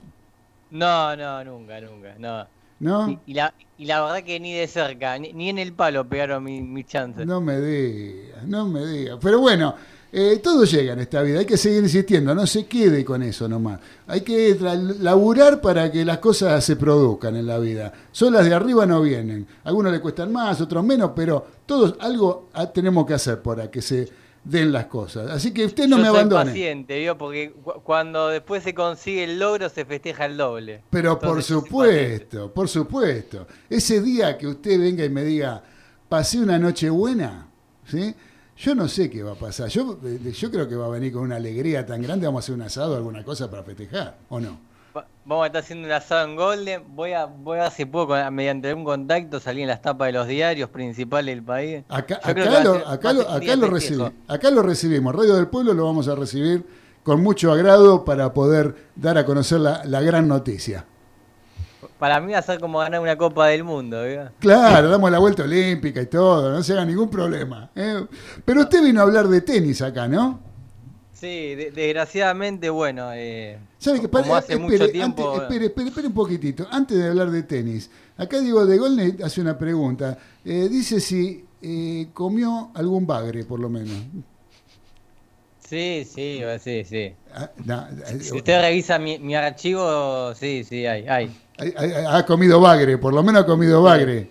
No, no, nunca, nunca, no. ¿No? Y, y la, y la verdad que ni de cerca, ni, ni en el palo pegaron mi- mis chances. No me diga, no me diga. Pero bueno, eh, todo llega en esta vida, hay que seguir insistiendo, no se quede con eso nomás. Hay que laburar para que las cosas se produzcan en la vida. Solas de arriba no vienen. Algunos le cuestan más, otros menos, pero todos algo ah, tenemos que hacer para que se den las cosas. Así que usted no Yo me soy abandone. paciente, ¿vio? Porque cu- cuando después se consigue el logro se festeja el doble. Pero por Entonces, supuesto, por supuesto. Ese día que usted venga y me diga, pasé una noche buena, ¿sí? Yo no sé qué va a pasar. Yo, eh, yo creo que va a venir con una alegría tan grande, vamos a hacer un asado, alguna cosa para festejar, ¿o no? Va- Vamos a estar haciendo un asado en Golden. Voy a, voy a si puedo, con- mediante algún contacto, salir en las tapas de los diarios principales del país. Acá, acá lo, ser- acá lo- un acá lo acá recibimos. Radio del Pueblo lo vamos a recibir con mucho agrado para poder dar a conocer la, la gran noticia. Para mí va a ser como ganar una Copa del Mundo, ¿vio? Claro, damos la vuelta olímpica y todo, no se haga ningún problema. ¿eh? Pero usted vino a hablar de tenis acá, ¿no? Sí, de- desgraciadamente, bueno, eh, ¿Sabe que como hace mucho tiempo... antes- espere, espere, espere un poquitito. Antes de hablar de tenis, acá Diego de Golne hace una pregunta. Eh, dice si eh, comió algún bagre, por lo menos. Sí, sí, sí, sí. Ah, no, eh, Si usted revisa mi, mi archivo, sí, sí, hay, hay. ha, ha comido bagre, por lo menos ha comido bagre.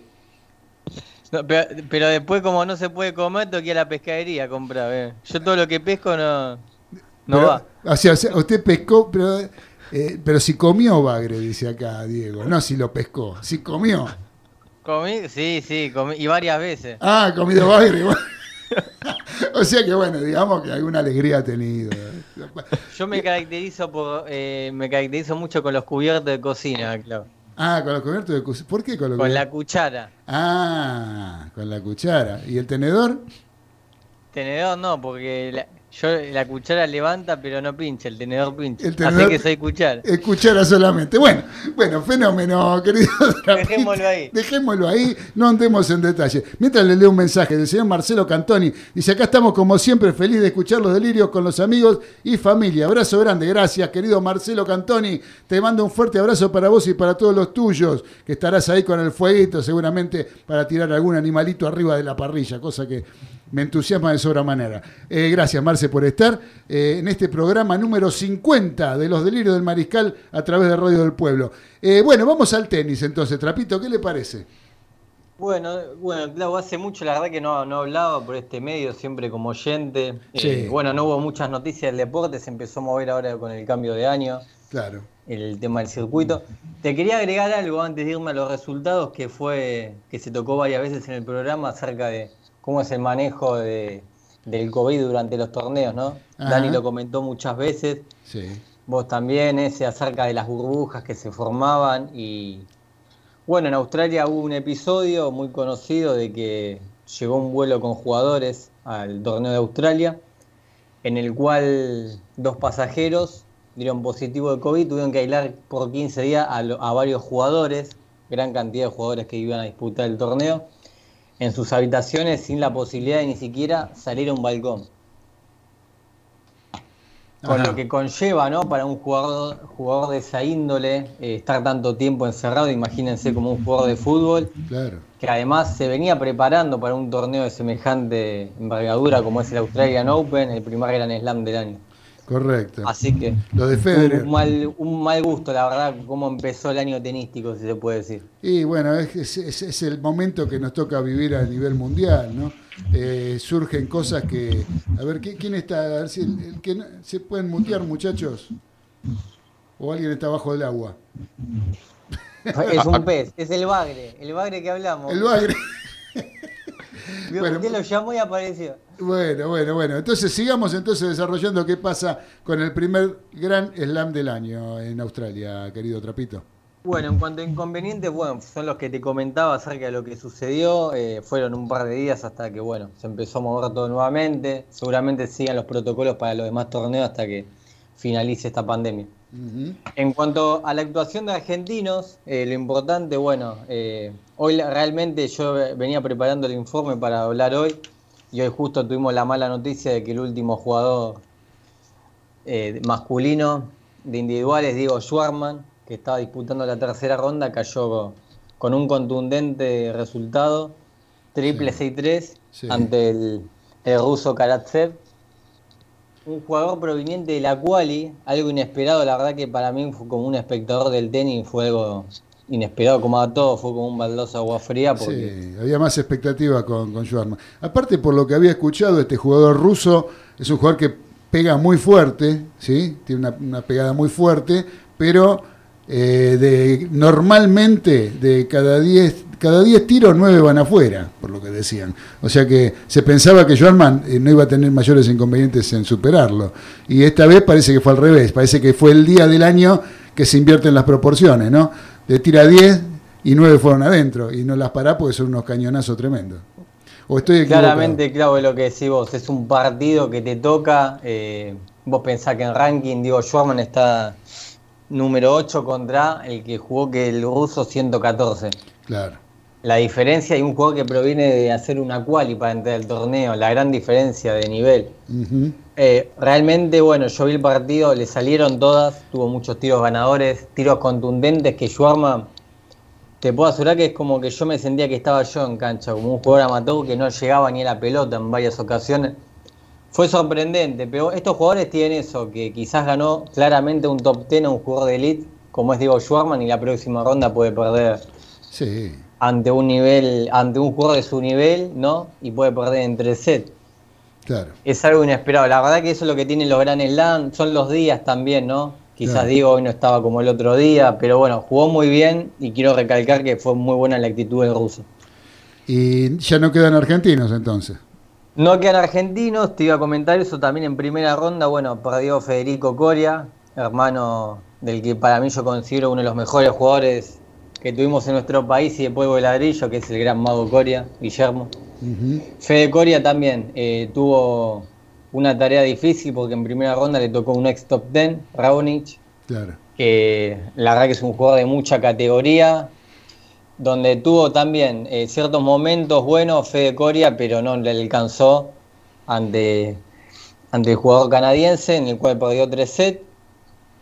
No, pero, pero después, como no se puede comer, tengo que ir a la pescadería a comprar. ¿eh? Yo todo lo que pesco no, no Pero, va. O sea, o sea, usted pescó, pero, eh, pero si comió bagre, dice acá Diego. No si lo pescó, si comió. ¿Comí? Sí, sí, comí, y varias veces. Ah, comido bagre. o sea que bueno, digamos que alguna alegría ha tenido. Yo me caracterizo por, eh, me caracterizo mucho con los cubiertos de cocina, claro. Ah, con los cubiertos de cu- ¿Por qué con los Con la cuchara. Ah, con la cuchara. ¿Y el tenedor? Tenedor no, porque la, yo la cuchara levanta pero no pincha, el tenedor pincha. El tenedor- Así que soy cuchara. Es cuchara solamente. Bueno, bueno, fenómeno, querido. Dejémoslo ahí. Dejémoslo ahí, no andemos en detalle. Mientras le leo un mensaje del señor Marcelo Cantoni, dice, acá estamos como siempre, feliz de escuchar los delirios con los amigos y familia. Abrazo grande, gracias, querido Marcelo Cantoni. Te mando un fuerte abrazo para vos y para todos los tuyos, que estarás ahí con el fueguito seguramente para tirar algún animalito arriba de la parrilla, cosa que me entusiasma de sobremanera. Eh, gracias, Marce, por estar eh, en este programa número 50 de Los Delirios del Mariscal a través de Radio del Pueblo. Eh, bueno, vamos al tenis entonces. Trapito, ¿qué le parece? Bueno, bueno, hace mucho la verdad que no, no hablaba por este medio, siempre como oyente. Sí. Eh, bueno, no hubo muchas noticias del deporte, se empezó a mover ahora con el cambio de año, Claro. el tema del circuito. Te quería agregar algo antes de irme a los resultados, que fue que se tocó varias veces en el programa acerca de cómo es el manejo de, del COVID durante los torneos, ¿no? Ajá. Dani lo comentó muchas veces. Sí. Vos también, ese acerca de las burbujas que se formaban y bueno, en Australia hubo un episodio muy conocido de que llegó un vuelo con jugadores al torneo de Australia, en el cual dos pasajeros dieron positivo de COVID, tuvieron que aislar por 15 días a, lo- a varios jugadores, gran cantidad de jugadores que iban a disputar el torneo, en sus habitaciones sin la posibilidad de ni siquiera salir a un balcón con Ajá. lo que conlleva, ¿no? Para un jugador, jugador de esa índole, eh, estar tanto tiempo encerrado, imagínense como un jugador de fútbol, Claro. que además se venía preparando para un torneo de semejante envergadura como es el Australian Open, el primer Grand Slam del año. Correcto. Así que Lo de Federer. un mal, un mal gusto, la verdad, cómo empezó el año tenístico, si se puede decir. Y bueno, es, es- es- el momento que nos toca vivir a nivel mundial, ¿no? Eh, surgen cosas que... A ver, ¿qui- ¿quién está? A ver si el- el que no- ¿Se pueden mutear, muchachos? ¿O alguien está bajo del agua? Es un pez, es el bagre, el bagre que hablamos. El bagre. Bueno, lo llamó y apareció. Bueno, bueno, bueno. Entonces sigamos entonces desarrollando qué pasa con el primer gran slam del año en Australia, querido Trapito. Bueno, en cuanto a inconvenientes, bueno, son los que te comentaba acerca de lo que sucedió. eh, fueron un par de días hasta que, bueno, se empezó a mover todo nuevamente. Seguramente sigan los protocolos para los demás torneos hasta que finalice esta pandemia. En cuanto a la actuación de argentinos, eh, lo importante, bueno, eh, hoy realmente yo venía preparando el informe para hablar hoy y hoy justo tuvimos la mala noticia de que el último jugador eh, masculino de individuales, Diego Schwarman, que estaba disputando la tercera ronda, cayó con un contundente resultado, triple 6-3 Sí. ante el, el ruso Karatsev. Un jugador proveniente de la quali, algo inesperado, la verdad que para mí fue como un espectador del tenis, fue algo inesperado, como a todos, fue como un baldoso agua fría, porque Sí, había más expectativa con, con Schwarman. Aparte, por lo que había escuchado, este jugador ruso es un jugador que pega muy fuerte, ¿sí? Tiene una, una pegada muy fuerte, pero eh, de, normalmente de cada 10 cada 10 tiros, 9 van afuera, por lo que decían. O sea que se pensaba que Schwarman eh, no iba a tener mayores inconvenientes en superarlo. Y esta vez parece que fue al revés, parece que fue el día del año que se invierten las proporciones, ¿no? De tira 10 y 9 fueron adentro y no las pará porque son unos cañonazos tremendos. Claramente, claro, es lo que decís vos, es un partido que te toca. eh, vos pensás que en ranking, digo, Schwarman está número 8 contra el que jugó que el ruso 114. Claro. La diferencia y un jugador que proviene de hacer una quali para entrar al torneo, la gran diferencia de nivel. Eh, realmente, bueno, yo vi el partido, le salieron todas, tuvo muchos tiros ganadores, tiros contundentes que Schwarman, te puedo asegurar que es como que yo me sentía que estaba yo en cancha, como un jugador amateur que no llegaba ni a la pelota en varias ocasiones. Fue sorprendente, pero estos jugadores tienen eso, que quizás ganó claramente un top 10 a un jugador de elite, como es Diego Schwarman, y la próxima ronda puede perder Sí, ante un nivel, ante un jugador de su nivel, ¿no? Y puede perder en tres sets. claro. Es algo inesperado. La verdad que eso es lo que tienen los Grand Slam. Son los días también, ¿no? Quizás Claro. Diego hoy no estaba como el otro día, pero bueno, jugó muy bien y quiero recalcar que fue muy buena la actitud del ruso. Y ya no quedan argentinos entonces. No quedan argentinos, te iba a comentar eso también en primera ronda. Bueno, perdió Federico Coria, hermano del que para mí yo considero uno de los mejores jugadores que tuvimos en nuestro país y de Polvo de Ladrillo, que es el gran mago Coria, Guillermo. Ujú. Fede Coria también eh, tuvo una tarea difícil porque en primera ronda le tocó un ex top 10, Raonic, Claro. que la verdad que es un jugador de mucha categoría, donde tuvo también eh, ciertos momentos buenos Fede Coria, pero no le alcanzó ante, ante el jugador canadiense, en el cual perdió tres sets.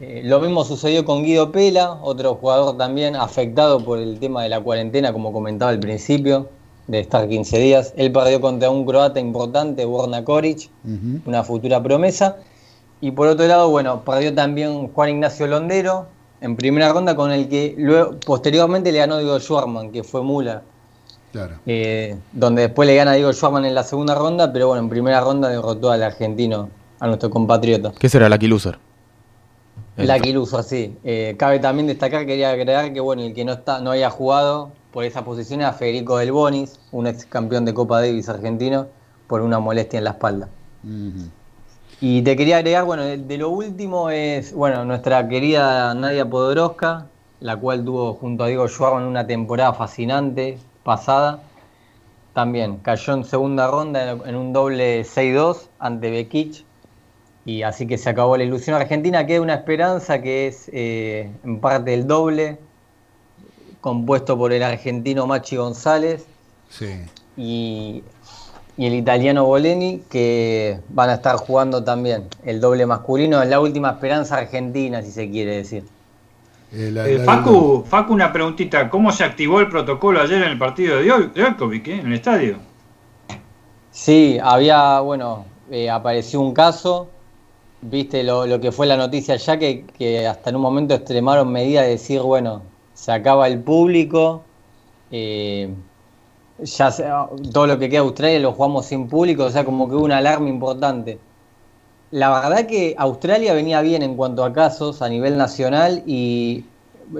Eh, lo mismo sucedió con Guido Pela, otro jugador también afectado por el tema de la cuarentena, como comentaba al principio, de estar 15 días. Él perdió contra un croata importante, Borna Koric, una futura promesa. Y por otro lado, bueno, perdió también Juan Ignacio Londero en primera ronda con el que luego, posteriormente le ganó Diego Schwarman, que fue Mula, Claro. eh, donde después le gana Diego Schwarman en la segunda ronda, pero bueno, en primera ronda derrotó al argentino, a nuestro compatriota. ¿Qué será Lucky Loser? La Quiluso, sí. Eh, cabe también destacar, quería agregar que bueno, el que no está, no haya jugado por esa posición era Federico Del Bonis, un ex campeón de Copa Davis argentino, por una molestia en la espalda. Ujú. Y te quería agregar, bueno, de, de lo último es, bueno, nuestra querida Nadia Podoroska, la cual tuvo junto a Diego Schwarman una temporada fascinante pasada. También cayó en segunda ronda en, en un doble 6-2 ante Bekic. Y así que se acabó la ilusión argentina. Queda una esperanza que es eh, en parte el doble, compuesto por el argentino Machi González Sí. y, y el italiano Boleni, que van a estar jugando también el doble masculino. Es la última esperanza argentina, si se quiere decir. Eh, la- Eh, la- Facu, Facu, una preguntita. ¿Cómo se activó el protocolo ayer en el partido de Djo- Djokovic, eh, en el estadio? Sí, había, bueno, eh, apareció un caso viste lo, lo que fue la noticia ya, que, que hasta en un momento extremaron medidas de decir, bueno, se acaba el público, eh, ya se- todo lo que queda Australia lo jugamos sin público, o sea, como que hubo una alarma importante. La verdad que Australia venía bien en cuanto a casos a nivel nacional y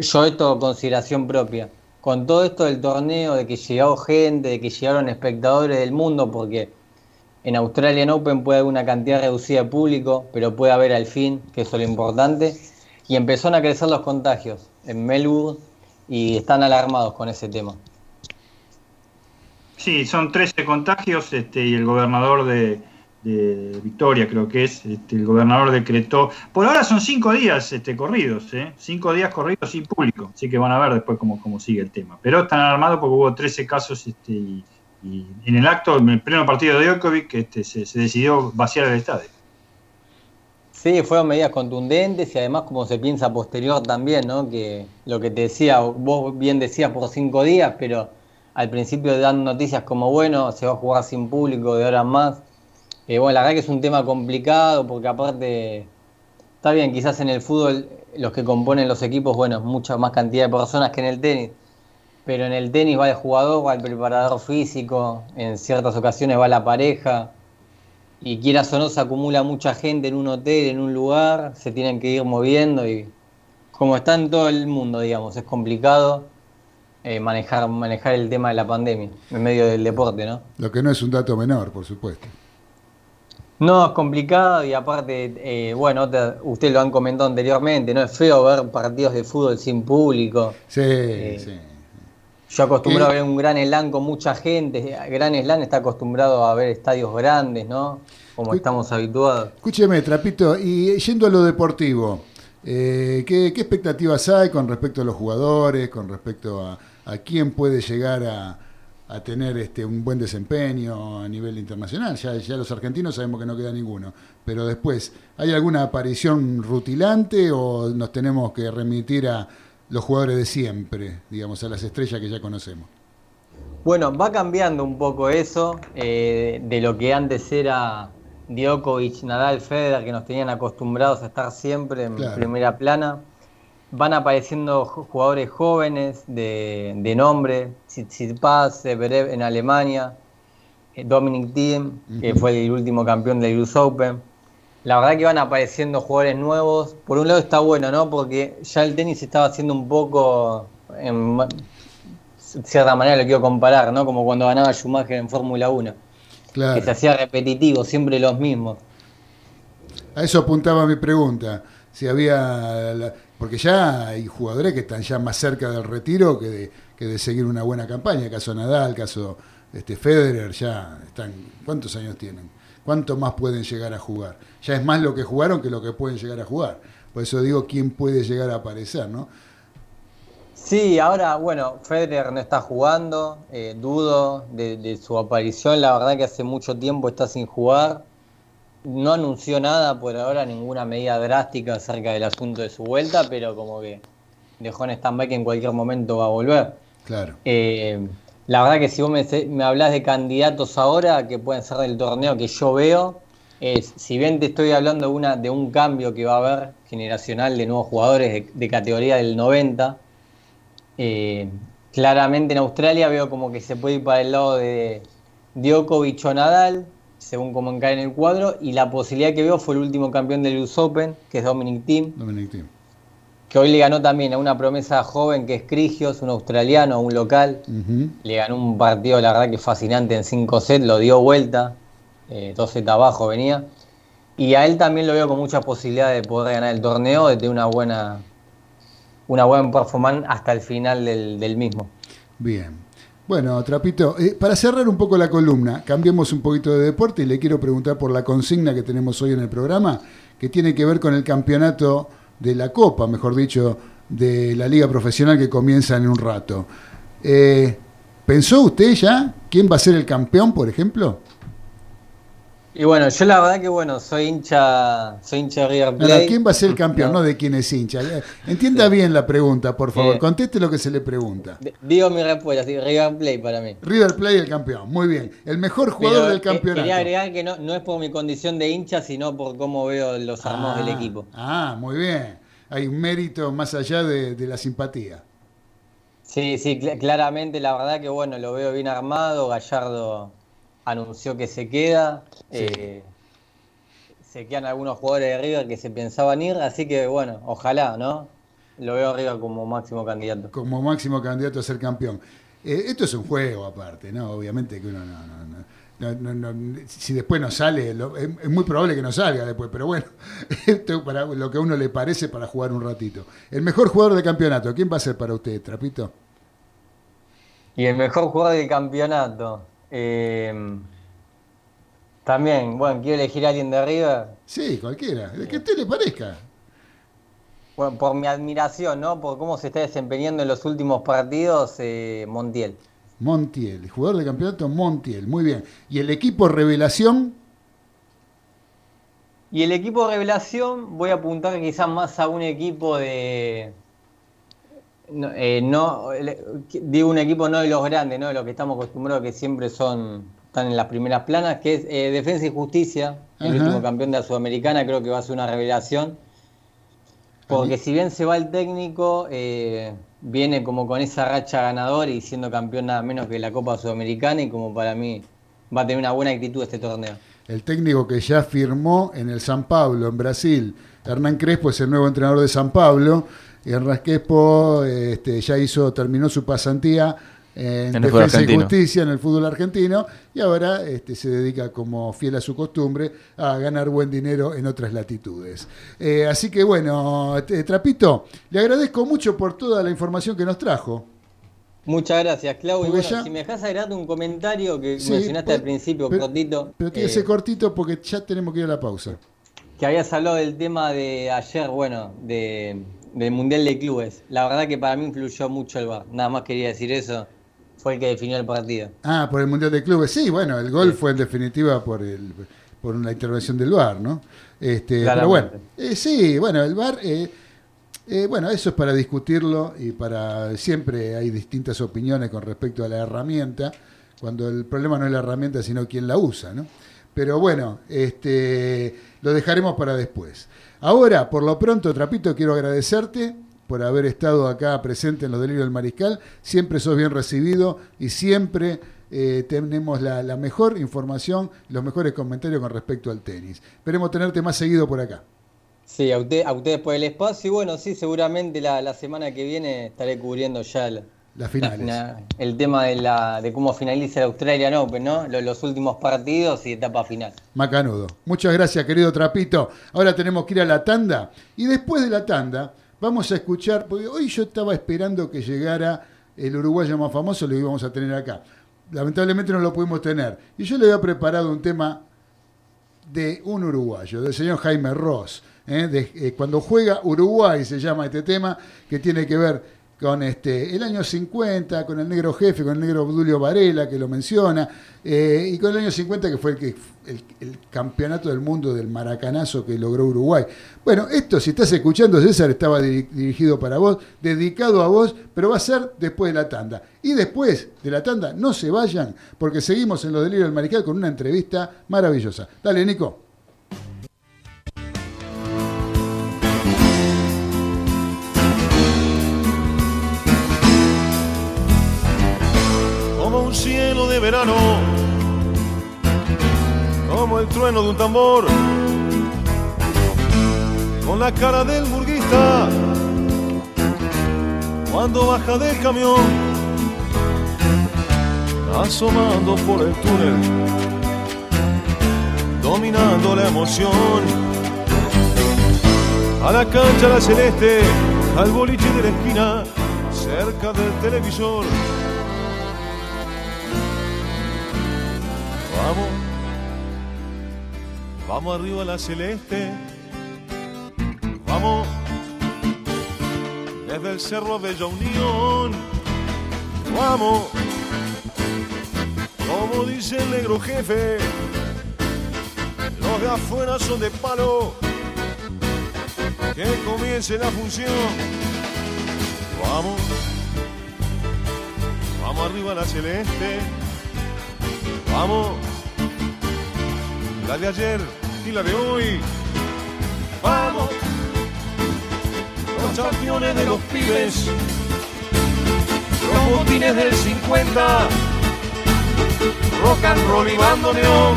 yo esto consideración propia. Con todo esto del torneo, de que llegó gente, de que llegaron espectadores del mundo, porque en Australian Open puede haber una cantidad reducida de público, pero puede haber al fin, que eso es lo importante. Y empezaron a crecer los contagios en Melbourne y están alarmados con ese tema. Sí, son 13 contagios este, y el gobernador de, Victoria, creo que es, este, el gobernador decretó. Por ahora son cinco días este, corridos, ¿eh? cinco días corridos sin público, así que van a ver después cómo, cómo sigue el tema. Pero están alarmados porque hubo 13 casos este, y, y en el acto, en el pleno partido de Djokovic, este, se, se decidió vaciar el estadio. Sí, fueron medidas contundentes y además como se piensa posterior también, ¿no? Que lo que te decía, vos bien decías por cinco días, pero al principio dan noticias como, bueno, se va a jugar sin público de ahora en más. Eh, bueno, la verdad que es un tema complicado porque aparte, está bien, quizás en el fútbol los que componen los equipos, bueno, mucha más cantidad de personas que en el tenis. Pero en el tenis va el jugador, va el preparador físico, en ciertas ocasiones va la pareja. Y quieras o no, se acumula mucha gente en un hotel, en un lugar, se tienen que ir moviendo y como está en todo el mundo, digamos, es complicado eh, manejar, manejar el tema de la pandemia en medio del deporte, ¿no? Lo que no es un dato menor, por supuesto. No, es complicado y aparte, eh, bueno, te- ustedes lo han comentado anteriormente, ¿no? Es feo ver partidos de fútbol sin público. Sí, Eh, sí. Yo acostumbrado Eh, a ver un gran slam con mucha gente. Gran slam está acostumbrado a ver estadios grandes, ¿no? Como estamos habituados. Escúcheme, Trapito, y yendo a lo deportivo, ¿qué, qué expectativas hay con respecto a los jugadores, con respecto a, a quién puede llegar a, a tener este, un buen desempeño a nivel internacional? Ya, ya los argentinos sabemos que no queda ninguno, pero después, ¿hay alguna aparición rutilante o nos tenemos que remitir a los jugadores de siempre, digamos, a las estrellas que ya conocemos? Bueno, va cambiando un poco eso eh, de lo que antes era Djokovic, Nadal, Federer, que nos tenían acostumbrados a estar siempre en Claro. primera plana. Van apareciendo ju- jugadores jóvenes de, de nombre, Tsitsipas, Zverev en Alemania, eh, Dominic Thiem, que fue el último campeón del US Open. La verdad que van apareciendo jugadores nuevos. Por un lado está bueno, ¿no? Porque ya el tenis estaba haciendo un poco, en de cierta manera lo quiero comparar, ¿no? Como cuando ganaba Schumacher en Fórmula 1, Claro. que se hacía repetitivo, siempre los mismos. A eso apuntaba mi pregunta. Si había. la- porque ya hay jugadores que están ya más cerca del retiro que de, que de seguir una buena campaña. Caso Nadal, caso este Federer, ya están. ¿Cuántos años tienen? ¿Cuánto más pueden llegar a jugar? Ya es más lo que jugaron que lo que pueden llegar a jugar. Por eso digo quién puede llegar a aparecer, ¿no? Sí, ahora, bueno, Federer no está jugando, eh, dudo de su aparición, la verdad que hace mucho tiempo está sin jugar. No anunció nada por ahora, ninguna medida drástica acerca del asunto de su vuelta, pero como que dejó en stand-by que en cualquier momento va a volver. Claro. Eh, la verdad que si vos me, me hablas de candidatos ahora que pueden ser del torneo que yo veo, es, si bien te estoy hablando de, una, de un cambio que va a haber generacional de nuevos jugadores de, de categoría del 90, eh, claramente en Australia veo como que se puede ir para el lado de Djokovic o Nadal, según como encae en el cuadro, y la posibilidad que veo fue el último campeón del US Open, que es Dominic Thiem, Dominic Thiem. que hoy le ganó también a una promesa joven que es Crigios, un australiano, un local. Le ganó un partido, la verdad que fascinante en 5 sets, lo dio vuelta, eh, dos sets abajo venía. Y a él también lo veo con mucha posibilidad de poder ganar el torneo, de tener una buena, una buena performance hasta el final del, del mismo. Bien. Bueno, Trapito, eh, para cerrar un poco la columna, cambiemos un poquito de deporte y le quiero preguntar por la consigna que tenemos hoy en el programa, que tiene que ver con el campeonato de la Copa, mejor dicho, de la Liga Profesional que comienza en un rato. Eh, ¿Pensó usted ya quién va a ser el campeón, por ejemplo? Y bueno, yo la verdad que bueno, soy hincha, soy hincha de River Ahora, Plate. ¿quién va a ser el campeón? No, de quién es hincha. Eh, Entienda bien la pregunta, por favor. Eh. Conteste lo que se le pregunta. Digo mi respuesta, sí, River Plate para mí. River Plate el campeón. Muy bien. El mejor jugador Pero, del eh, campeonato. Quería agregar que no, no es por mi condición de hincha, sino por cómo veo los armados del Ah, equipo. Ah, muy bien. Hay un mérito más allá de, de la simpatía. Sí, sí, cl- claramente la verdad que bueno, lo veo bien armado. Gallardo anunció que se queda. Eh, se quedan algunos jugadores de River que se pensaban ir, así que bueno, ojalá, ¿no? Lo veo a River como máximo candidato. Como máximo candidato a ser campeón. Eh, esto es un juego aparte, ¿no? Obviamente que uno no. no, no- no- no- no- si después no sale, lo- es, es muy probable que no salga después, pero bueno, esto para lo que a uno le parece para jugar un ratito. El mejor jugador del campeonato, ¿quién va a ser para usted, Trapito? Y el mejor jugador del campeonato. eh, también, bueno, quiero elegir a alguien de River. Sí, cualquiera, el que a usted le parezca. Bueno, por mi admiración, ¿no? Por cómo se está desempeñando en los últimos partidos, eh, Montiel. Montiel, el jugador del campeonato Montiel, muy bien. ¿Y el equipo revelación? Y el equipo revelación, voy a apuntar quizás más a un equipo de. No, eh, no, digo un equipo no de los grandes, no de los que estamos acostumbrados que siempre son están en las primeras planas, que es eh, Defensa y Justicia, el Ajá. último campeón de la Sudamericana, creo que va a ser una revelación. Porque si bien se va el técnico, eh, viene como con esa racha ganadora y siendo campeón nada menos que la Copa Sudamericana y como para mí va a tener una buena actitud este torneo. El técnico que ya firmó en el San Pablo, en Brasil. Hernán Crespo es el nuevo entrenador de San Pablo. Y Hernán Crespo este, ya hizo, terminó su pasantía en, En Defensa y. Justicia en el fútbol argentino y ahora este, se dedica, como fiel a su costumbre, a ganar buen dinero en otras latitudes. Eh, así que bueno, eh, Trapito, le agradezco mucho por toda la información que nos trajo. Muchas gracias, Clau. Y bueno, ya- si me dejas agregarte un comentario que Sí, mencionaste pues, al principio, pero- cortito, Pero tiene eh, que ser cortito porque ya tenemos que ir a la pausa. que habías hablado del tema de ayer, bueno, de, del Mundial de Clubes. La verdad que para mí influyó mucho el VAR. Nada más quería decir eso. Fue el que definió el partido. Ah, por el Mundial de Clubes. Sí, bueno, el gol fue en definitiva por el por una intervención del VAR, ¿no? Este, pero bueno, eh, sí, bueno, el VAR, eh, eh, bueno, eso es para discutirlo y para siempre hay distintas opiniones con respecto a la herramienta, cuando el problema no es la herramienta, sino quién la usa, ¿no? Pero bueno, este, lo dejaremos para después. Ahora, por lo pronto, Trapito, quiero agradecerte por haber estado acá presente en los delirios del mariscal. Siempre sos bien recibido y siempre eh, tenemos la, la mejor información, los mejores comentarios con respecto al tenis. Esperemos tenerte más seguido por acá. Sí, a, usted, a ustedes por el espacio. Y bueno, sí, seguramente la, la semana que viene estaré cubriendo ya el, Las finales. la- el tema de, la, de cómo finaliza el Australian Open, ¿no? Los, los últimos partidos y etapa final. Macanudo. Muchas gracias, querido Trapito. Ahora tenemos que ir a la tanda. Y después de la tanda, vamos a escuchar, porque hoy yo estaba esperando que llegara el uruguayo más famoso, lo íbamos a tener acá. Lamentablemente no lo pudimos tener. Y yo le había preparado un tema de un uruguayo, del señor Jaime Ross. ¿eh? Eh, cuando juega Uruguay se llama este tema, que tiene que ver con este, el año 50, con el negro jefe, con el negro Obdulio Varela, que lo menciona, eh, y con el año 50, que fue el, que, el, campeonato del mundo del maracanazo que logró Uruguay. Bueno, esto, si estás escuchando, César, estaba diri- dirigido para vos, dedicado a vos, pero va a ser después de la tanda. Y después de la tanda, no se vayan, porque seguimos en los delirios del Mariscal con una entrevista maravillosa. Dale, Nico. Como el trueno de un tambor, con la cara del burguista, cuando baja del camión, asomando por el túnel, dominando la emoción. A la cancha la celeste, al boliche de la esquina, cerca del televisor. Vamos, vamos arriba a la celeste. Vamos, desde el cerro Bella Unión. Vamos, como dice el negro jefe. Los de afuera son de palo. Que comience la función. Vamos. Vamos arriba la celeste. Vamos. La de ayer y la de hoy. Vamos. Los campeones de los pibes. Los botines del 50. Rock and roll y bandoneón.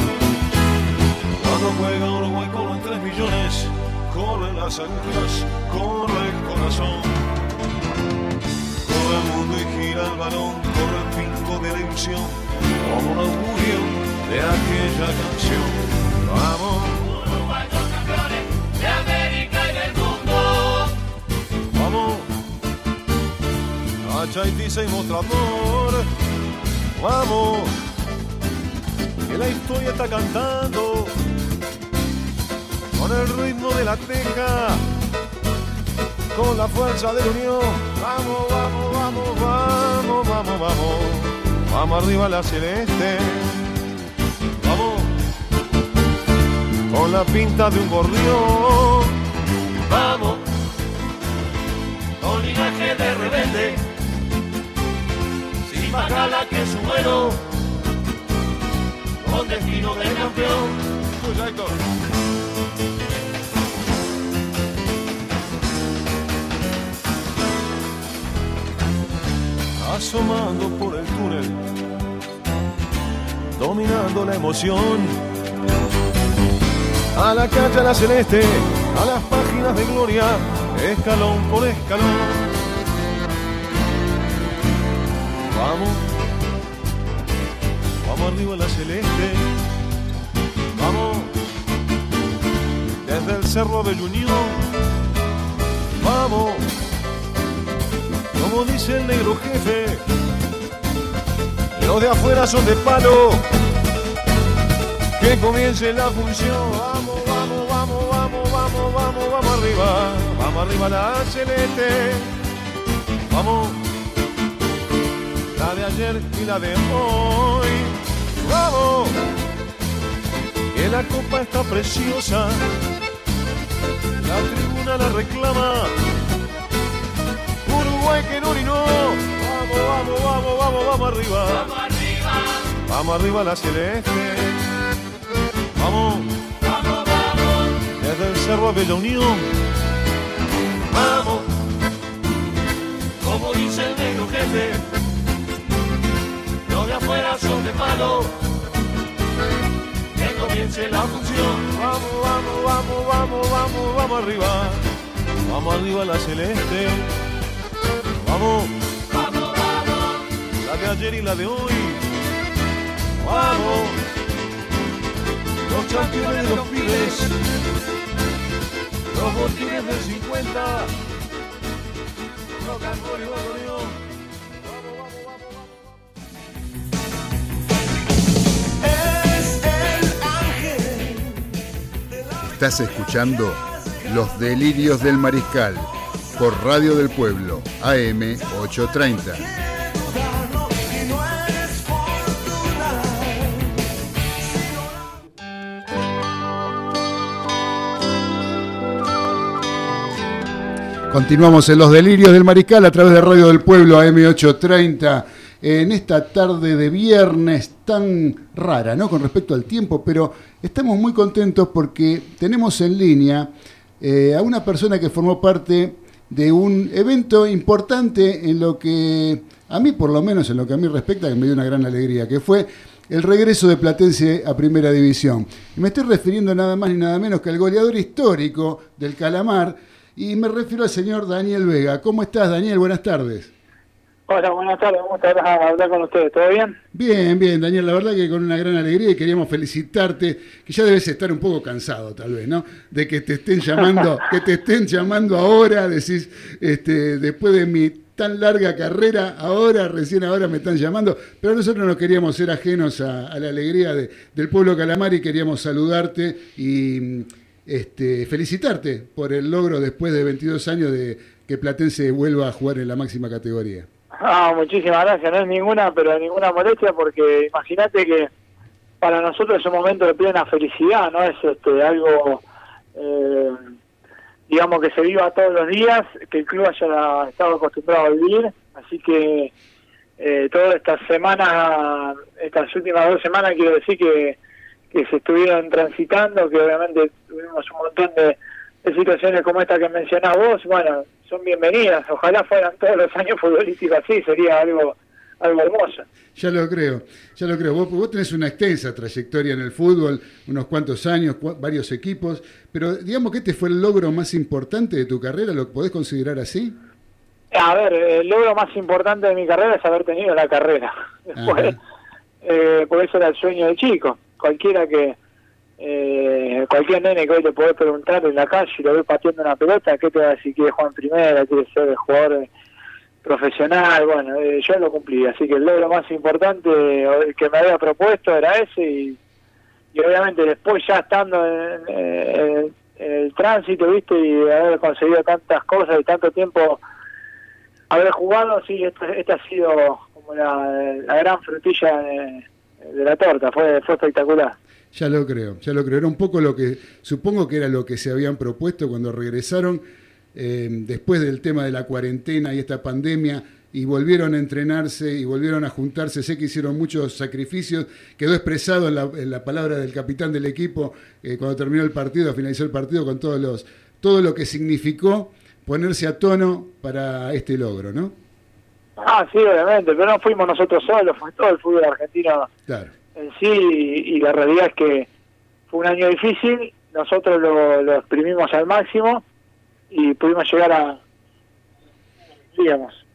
Cuando juega Uruguay con los 3 millones, corren las agujas, corre el corazón. Corre el mundo y gira el balón, corre como un augurio de aquella canción. Vamos. Uruguay son campeones de y del mundo. Vamos. A Chaitiza y mostrador. Vamos. Que la historia está cantando. Con el ritmo de la teja. Con la fuerza de la unión. Vamos, vamos, vamos, vamos, vamos, vamos. Vamos arriba la celeste. Vamos. Con la pinta de un gorrión. Vamos. Con linaje de rebelde. Sin más gala que su vuelo. Con destino de campeón. Asomando por el túnel, dominando la emoción. A la cancha la celeste, a las páginas de gloria, escalón por escalón. Vamos, vamos arriba la celeste. Vamos, desde el cerro del Unión. Vamos, dice el negro jefe, los de afuera son de palo. Que comience la función. Vamos, vamos, vamos, vamos, vamos, vamos, vamos arriba. Vamos arriba la celeste. Vamos. La de ayer y la de hoy. Vamos. Que la copa está preciosa. La tribuna la reclama. Que no. Vamos, vamos, vamos, vamos, vamos arriba. Vamos arriba. Vamos arriba la celeste. Vamos. Vamos, vamos. Desde el cerro de la Unión. Vamos. Como dice el negro jefe. Los de afuera son de palo. Que comience la función. Vamos, vamos, vamos, vamos, vamos, vamos arriba. Vamos arriba la celeste. Vamos. Vamos, vamos. La de ayer y la de hoy. Vamos. Los campeones de los pibes. Los botines del 50. Rock and roll vamos, vamos, vamos. Es el ángel. Estás escuchando Los Delirios del Mariscal por Radio del Pueblo, AM 830. Y no eres fortuna. Continuamos en Los Delirios del Mariscal a través de Radio del Pueblo, AM 830. En esta tarde de viernes tan rara, ¿no? Con respecto al tiempo, pero estamos muy contentos porque tenemos en línea eh, a una persona que formó parte de un evento importante en lo que, a mí por lo menos en lo que a mí respecta, que me dio una gran alegría, que fue el regreso de Platense a Primera División. Y me estoy refiriendo nada más ni nada menos que al goleador histórico del Calamar, y me refiero al señor Daniel Vega. ¿Cómo estás, Daniel? Buenas tardes. Hola, buenas tardes. ¿Cómo estás? A hablar con ustedes. ¿Todo bien? Bien, bien, Daniel, la verdad que con una gran alegría y queríamos felicitarte, que ya debes estar un poco cansado tal vez, ¿no? De que te estén llamando, que te estén llamando ahora, decís, este, después de mi tan larga carrera, ahora, recién ahora me están llamando, pero nosotros no queríamos ser ajenos a, a la alegría de- del pueblo calamar y queríamos saludarte y este, felicitarte por el logro después de 22 años de que Platense vuelva a jugar en la máxima categoría. Ah, muchísimas gracias. No es ninguna, pero ninguna molestia porque imagínate que para nosotros es un momento de plena felicidad, no es este algo, eh, digamos, que se viva todos los días, que el club haya estado acostumbrado a vivir, así que eh, todas estas semanas, estas últimas dos semanas, quiero decir que, que se estuvieron transitando, que obviamente tuvimos un montón de, de situaciones como esta que mencionás vos, bueno, son bienvenidas, ojalá fueran todos los años futbolísticos así, sería algo algo hermoso. Ya lo creo, ya lo creo. Vos, vos tenés una extensa trayectoria en el fútbol, unos cuantos años, cua- varios equipos, pero digamos que este fue el logro más importante de tu carrera, ¿lo podés considerar así? A ver, el logro más importante de mi carrera es haber tenido la carrera. Después, eh, porque ese era el sueño de chico. Cualquiera que, eh, cualquier nene que hoy le podés preguntar en la calle y lo ve pateando una pelota, ¿qué te va a decir? ¿Quiere jugar en primera? ¿Quiere ser jugador eh, profesional? Bueno, eh, yo lo cumplí. Así que el logro más importante eh, que me había propuesto era ese y, obviamente después ya estando en, en- el tránsito, ¿viste? Y haber conseguido tantas cosas y tanto tiempo haber jugado, sí, esta, ha sido como la, la gran frutilla de, de la torta, fue, fue espectacular. Ya lo creo, ya lo creo. Era un poco lo que, supongo que era lo que se habían propuesto cuando regresaron eh, después del tema de la cuarentena y esta pandemia y volvieron a entrenarse y volvieron a juntarse. Sé que hicieron muchos sacrificios. Quedó expresado en la, en la palabra del capitán del equipo eh, cuando terminó el partido, finalizó el partido con todos los, todo lo que significó ponerse a tono para este logro, ¿no? Ah, sí, obviamente, pero no fuimos nosotros solos, fue todo el fútbol argentino Claro. En sí y, la realidad es que fue un año difícil, nosotros lo, lo exprimimos al máximo y pudimos llegar a, digamos,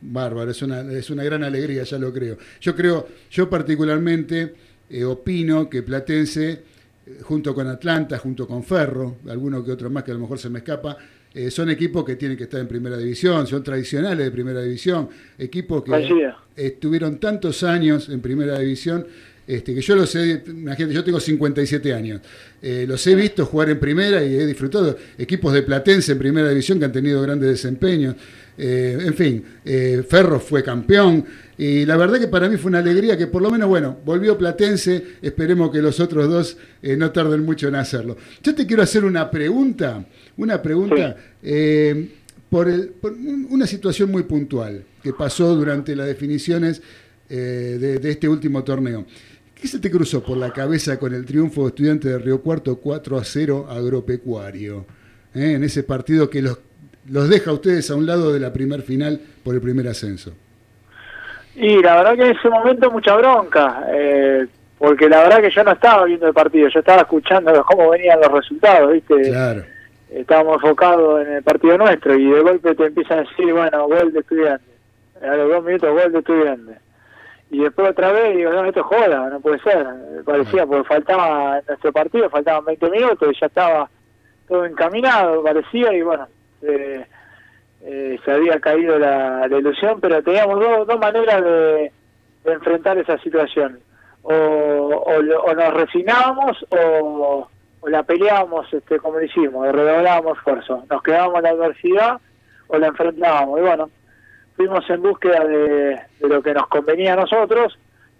Bárbaro, es una, es una gran alegría, ya lo creo. Yo creo, yo particularmente eh, opino que Platense, eh, junto con Atlanta, junto con Ferro, alguno que otro más que a lo mejor se me escapa, eh, son equipos que tienen que estar en primera división, son tradicionales de primera división, equipos que estuvieron tantos años en primera división. Este, que yo los he, imagínate, yo tengo 57 años, eh, los he visto jugar en primera y he disfrutado equipos de Platense en primera división que han tenido grandes desempeños. Eh, en fin, eh, Ferro fue campeón y la verdad que para mí fue una alegría que por lo menos, bueno, volvió Platense, esperemos que los otros dos eh, no tarden mucho en hacerlo. Yo te quiero hacer una pregunta, una pregunta por, el- por un- una situación muy puntual que pasó durante las definiciones de, de este último torneo. ¿Qué se te cruzó por la cabeza con el triunfo de estudiantes de Río Cuarto 4 a 0 agropecuario? ¿Eh? En ese partido que los, los deja a ustedes a un lado de la primer final por el primer ascenso. Y la verdad que en ese momento mucha bronca, eh, porque la verdad que yo no estaba viendo el partido, yo estaba escuchando cómo venían los resultados, ¿viste? Claro. Estábamos enfocados en el partido nuestro y de golpe te empiezan a decir, bueno, gol de estudiante. A los dos minutos, gol de estudiante. Y después otra vez digo, no, esto es joda, no puede ser. Parecía, porque faltaba nuestro partido, faltaban 20 minutos y ya estaba todo encaminado, parecía, y bueno, eh, eh, se había caído la, ilusión, pero teníamos dos, dos maneras de, enfrentar esa situación. O, o, o nos resignábamos o, o la peleábamos este, como lo hicimos, redoblábamos esfuerzo. Nos quedábamos en la adversidad o la enfrentábamos. Y bueno, fuimos en búsqueda de, de lo que nos convenía a nosotros,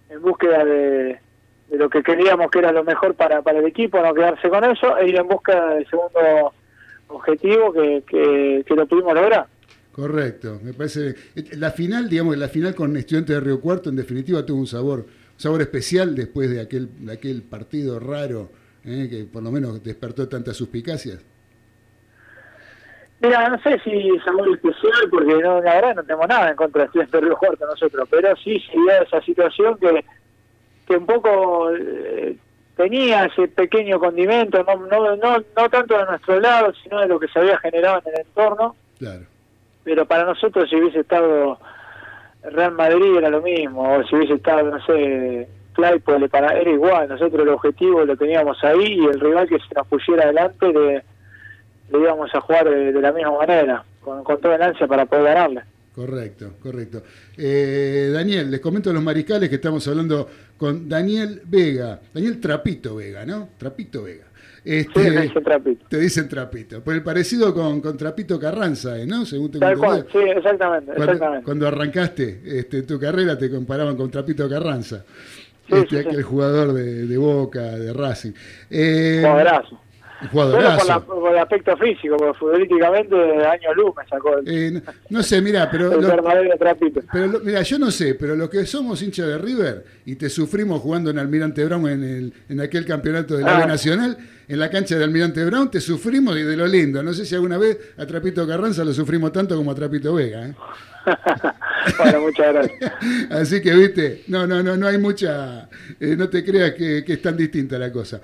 en búsqueda de, de lo que queríamos que era lo mejor para, para el equipo, no quedarse con eso, e ir en búsqueda del segundo objetivo que, que, que lo pudimos lograr. Correcto, me parece. La final, digamos, la final con Estudiantes de Río Cuarto, en definitiva, tuvo un sabor, un sabor especial después de aquel, de aquel partido raro eh, que por lo menos despertó tantas suspicacias. Mira, no sé si es algo especial, porque no, la verdad no tenemos nada en contra de Estudiantes de Río Cuarto nosotros, pero sí se dio esa situación que, que un poco eh, tenía ese pequeño condimento, no, no, no, no tanto de nuestro lado, sino de lo que se había generado en el entorno, Claro. pero para nosotros si hubiese estado Real Madrid era lo mismo, o si hubiese estado, no sé, Claypole, para, era igual, nosotros el objetivo lo teníamos ahí y el rival que se nos pusiera adelante le, le íbamos a jugar de, de la misma manera, con, con toda el ansia para poder ganarle. Correcto, correcto. Eh, Daniel, les comento a los mariscales que estamos hablando con Daniel Vega, Daniel Trapito Vega, ¿no? Trapito Vega. Este, Sí, me dicen Trapito. Te dicen Trapito. Por el parecido con, con Trapito Carranza, ¿eh? ¿no? Según tengo Tal cual, sí, exactamente, Cuando, exactamente. cuando arrancaste este, tu carrera te comparaban con Trapito Carranza. Sí, este, sí, aquel jugador de, de Boca, de Racing. Eh. Solo por, jugadorazo. la- por el aspecto físico, porque futbolísticamente año luz me sacó el, Eh, no, no sé, mira, pero, el lo- pero mira, yo no sé, pero los que somos hinchas de River y te sufrimos jugando en Almirante Brown en, el, en aquel campeonato de la Ah. B Nacional, en la cancha de Almirante Brown, te sufrimos y de lo lindo. No sé si alguna vez a Trapito Carranza lo sufrimos tanto como a Trapito Vega. ¿eh? bueno, muchas gracias. Así que, viste, no, no, no, no hay mucha, eh, no te creas que, que es tan distinta la cosa.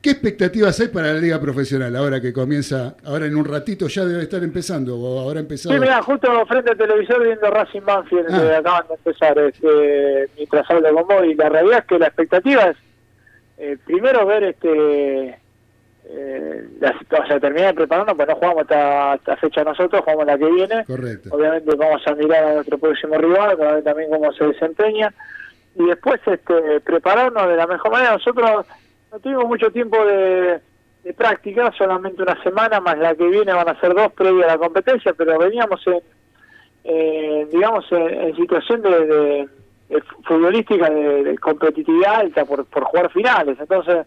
¿Qué expectativas hay para la liga profesional ahora que comienza, ahora en un ratito ya debe estar empezando o ahora empezado? Sí, mira, justo frente al televisor viendo Racing Banfield Ah. que acaban de empezar este, mientras hablo con vos y la realidad es que la expectativa es eh, primero ver este eh, la, o sea, terminar de prepararnos, pues no jugamos esta, esta fecha nosotros, jugamos la que viene. Correcto. Obviamente vamos a mirar a nuestro próximo rival, para ver también cómo se desempeña. Y después este, prepararnos de la mejor manera. Nosotros no tuvimos mucho tiempo de, de práctica, solamente una semana, más la que viene van a ser dos previa a la competencia, pero veníamos en, eh, digamos, en, en situación de, de- de futbolística de, competitividad alta por, por jugar finales. Entonces,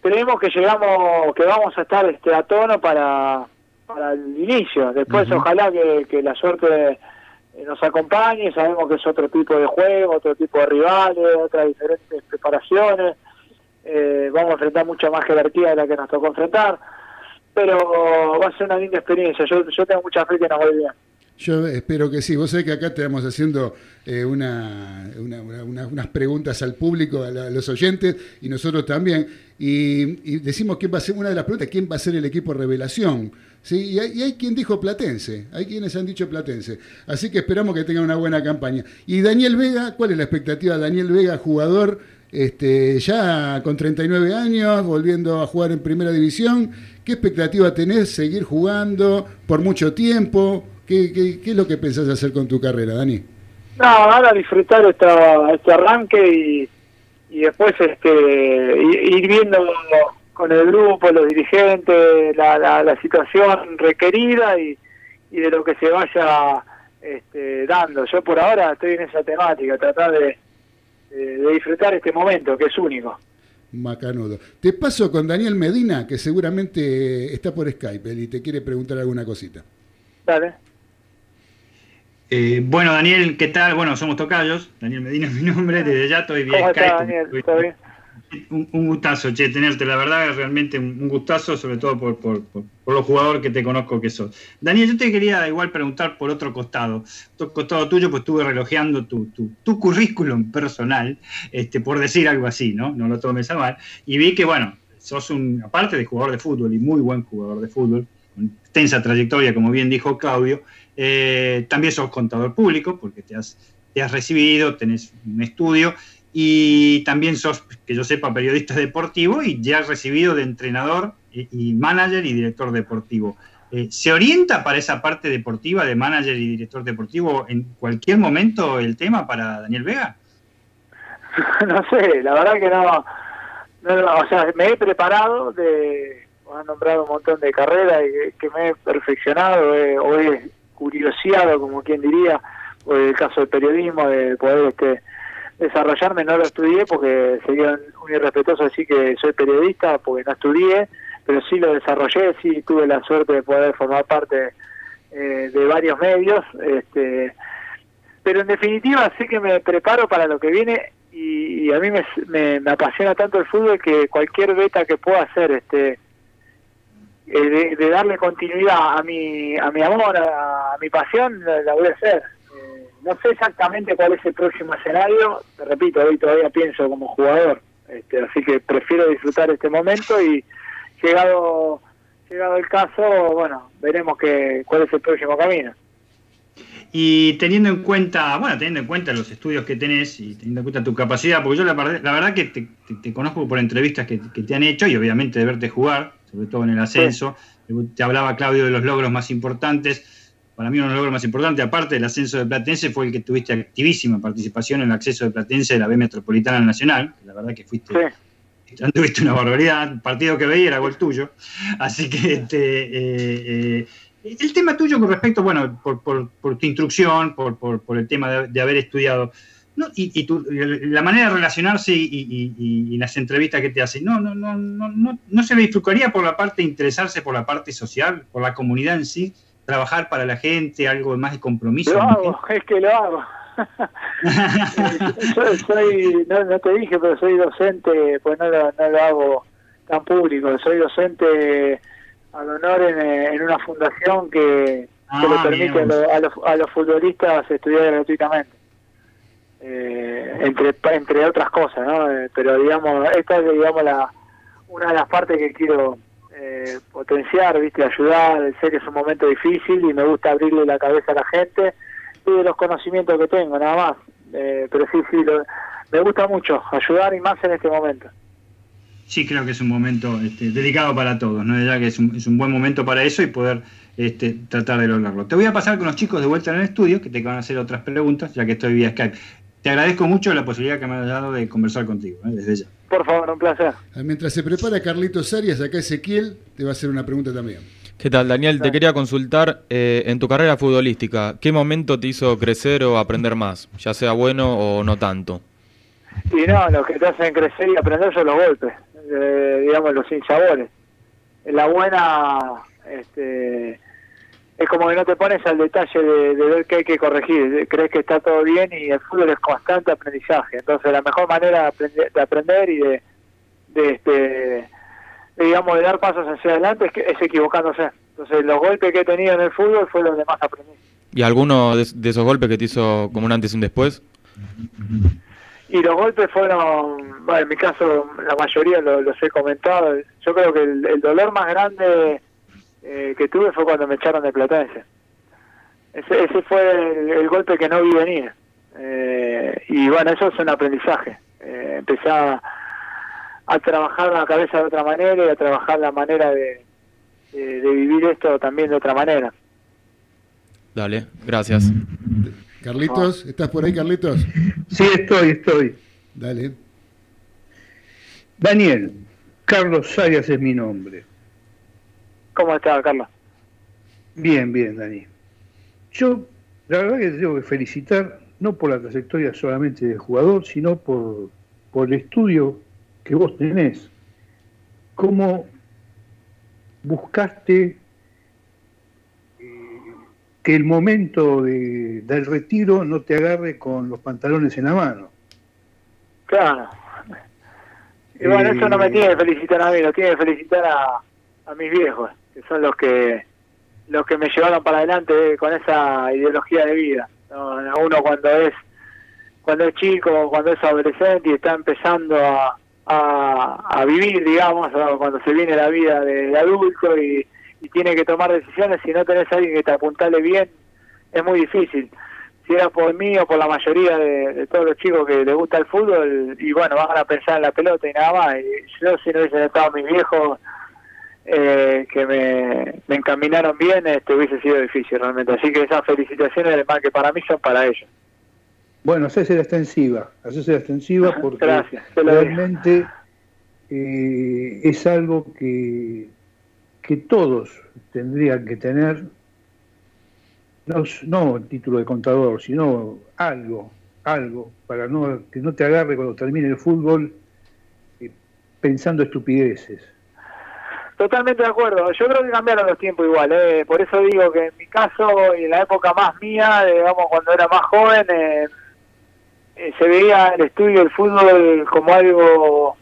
creemos que llegamos, que vamos a estar este, a tono para, para el inicio. Después, ojalá que, que la suerte eh, nos acompañe. Sabemos que es otro tipo de juego, otro tipo de rivales, otras diferentes preparaciones. Eh, vamos a enfrentar mucha más jerarquía de la que nos tocó enfrentar. Pero va a ser una linda experiencia. Yo, tengo mucha fe que nos va a ir bien. Yo espero que sí. Vos sabés que acá estamos haciendo eh, una, una- una- una- unas preguntas al público, a, la- los oyentes y nosotros también. Y, y decimos quién va a ser, una de las preguntas, ¿quién va a ser el equipo revelación? ¿Sí? Y, hay, y hay quien dijo Platense, hay quienes han dicho Platense. Así que esperamos que tenga una buena campaña. Y Daniel Vega, ¿cuál es la expectativa? Daniel Vega, jugador este, ya con 39 años, volviendo a jugar en primera división. ¿Qué expectativa tenés? ¿Seguir jugando por mucho tiempo? ¿Qué, qué, qué es lo que pensás hacer con tu carrera, Dani? No, ahora disfrutar esta, este arranque y, y después este ir viendo con el grupo, los dirigentes, la, la, la situación requerida y, y de lo que se vaya este, dando. Yo por ahora estoy en esa temática, tratar de, de- de disfrutar este momento que es único. Macanudo. Te paso con Daniel Medina, que seguramente está por Skype él, y te quiere preguntar alguna cosita. Dale. Eh, bueno, Daniel, ¿qué tal? Bueno, somos tocayos. Daniel Medina es mi nombre. Desde ya estoy vía ¿Cómo Skype. estás, Daniel? ¿Todo bien? Un, gustazo, che, tenerte. La verdad es realmente un, gustazo, sobre todo por, por, por, por los jugadores que te conozco que sos. Daniel, yo te quería igual preguntar por otro costado. Otro costado tuyo, pues estuve relojeando tu, tu, tu currículum personal, este, por decir algo así, ¿no? No lo tomes a mal. Y vi que, bueno, sos un, aparte de jugador de fútbol y muy buen jugador de fútbol, con extensa trayectoria, como bien dijo Claudio, eh, también sos contador público, porque te has, te has recibido, tenés un estudio, y también sos, que yo sepa, periodista deportivo y ya has recibido de entrenador y, manager y director deportivo. Eh, ¿Se orienta para esa parte deportiva de manager y director deportivo en cualquier momento el tema para Daniel Vega? no sé, la verdad que no, no, o sea, me he preparado, de, han nombrado un montón de carreras y que, que me he perfeccionado eh, o he curioseado, como quien diría, por el caso del periodismo, de poder este, desarrollarme, no lo estudié porque sería un irrespetuoso decir que soy periodista porque no estudié, pero sí lo desarrollé, sí tuve la suerte de poder formar parte eh, de varios medios, este, pero en definitiva sí que me preparo para lo que viene y, a mí me, apasiona tanto el fútbol que cualquier beta que pueda hacer este eh, de, de darle continuidad a mi a mi amor a, mi pasión la, voy a hacer no sé exactamente cuál es el próximo escenario te repito hoy todavía pienso como jugador este, así que prefiero disfrutar este momento y llegado llegado el caso bueno veremos que cuál es el próximo camino Y teniendo en cuenta, bueno, teniendo en cuenta los estudios que tenés y teniendo en cuenta tu capacidad, porque yo la, verdad- la verdad que te, te- te conozco por entrevistas que, que te han hecho y obviamente de verte jugar, sobre todo en el ascenso. Te hablaba Claudio de los logros más importantes. Para mí uno de los logros más importantes, aparte del ascenso de Platense, fue el que tuviste activísima participación en el acceso de Platense de la B Metropolitana Nacional. que La verdad que fuiste tuviste una barbaridad, el partido que veía era gol tuyo. Así que este, eh, eh, el tema tuyo con respecto, bueno, por, por- por tu instrucción, por, por- el tema de, de haber estudiado, no, y, y tu- la manera de relacionarse y, y- y- y las entrevistas que te hacen, no, no, no, no, no, no se bifurcaría por la parte de interesarse por la parte social, por la comunidad en sí, trabajar para la gente, algo más de compromiso. Lo ¿no? hago, es que lo hago. Yo soy, no, no te dije, pero soy docente, pues no lo, no lo hago tan público. Soy docente al honor en, eh, en una fundación que, que Ah, le permite a, lo- a los, a los futbolistas estudiar gratuitamente. Eh, entre entre otras cosas, ¿no? Eh, pero digamos, esta es digamos la una de las partes que quiero eh, potenciar, viste, ayudar. Sé que es un momento difícil y me gusta abrirle la cabeza a la gente y de los conocimientos que tengo, nada más. Eh, pero sí, sí, lo- me gusta mucho ayudar y más en este momento. Sí, creo que es un momento este, dedicado para todos, ¿no? Ya que es un, es un buen momento para eso y poder este, tratar de lograrlo. Te voy a pasar con los chicos de vuelta en el estudio, que te van a hacer otras preguntas, ya que estoy vía Skype. Te agradezco mucho la posibilidad que me has dado de conversar contigo, ¿eh? desde ya. Por favor, un placer. Ah, Mientras se prepara Carlitos Arias, acá Ezequiel te va a hacer una pregunta también. ¿Qué tal, Daniel? Te quería consultar, eh, en tu carrera futbolística, ¿qué momento te hizo crecer o aprender más? Ya sea bueno o no tanto. Y no, lo que te hacen crecer y aprender son los golpes, eh, digamos, los sinsabores. La buena, este, es como que no te pones al detalle de, de ver qué hay que corregir, crees que está todo bien y el fútbol es constante aprendizaje. Entonces, la mejor manera de aprender, de aprender y de, de, este, digamos, de dar pasos hacia adelante es, que, es equivocándose. Entonces, los golpes que he tenido en el fútbol fue donde más aprendí. ¿Y alguno de, de esos golpes que te hizo como un antes y un después? Y los golpes fueron, bueno, en mi caso la mayoría lo- los he comentado. Yo creo que el, el dolor más grande eh, que tuve fue cuando me echaron de Platense. Ese, ese fue el, el golpe que no vi venir. Eh, y bueno, eso es un aprendizaje. Eh, empecé a, a trabajar la cabeza de otra manera y a trabajar la manera de, de- de vivir esto también de otra manera. Dale, gracias. Carlitos, ¿estás por ahí, Carlitos? Sí, estoy, estoy. Dale. Daniel, Carlos Arias es mi nombre. ¿Cómo está, Carlos? Bien, bien, Dani. Yo, la verdad que te tengo que felicitar, no por la trayectoria solamente del jugador, sino por, por el estudio que vos tenés. Cómo buscaste eh, que el momento de- del retiro no te agarre con los pantalones en la mano. Claro. Y bueno, Eh, eso no me tiene que felicitar a mí, lo tiene que felicitar a, a mis viejos, que son los que los que me llevaron para adelante eh, con esa ideología de vida. ¿no? Uno cuando es cuando es chico, cuando es adolescente y está empezando a, a, vivir, digamos, cuando se viene la vida de, de adulto y, y tiene que tomar decisiones, si no tenés a alguien que te apuntale bien, es muy difícil. Si era por mí o por la mayoría de, de todos los chicos que les gusta el fútbol, y bueno, van a pensar en la pelota y nada más. Y yo, si no hubiesen estado mis viejos eh, que me, me encaminaron bien, este hubiese sido difícil realmente. Así que esas felicitaciones, además que para mí son para ellos. Bueno, la extensiva, la extensiva porque Gracias, realmente eh, es algo que, que todos tendrían que tener, no, no el título de contador, sino algo, algo, para no, que no te agarre cuando termine el fútbol eh, pensando estupideces. Totalmente de acuerdo. Yo creo que cambiaron los tiempos igual. ¿eh? Por eso digo que en mi caso, y en la época más mía, digamos, cuando era más joven, eh, eh, se veía el estudio del fútbol como algo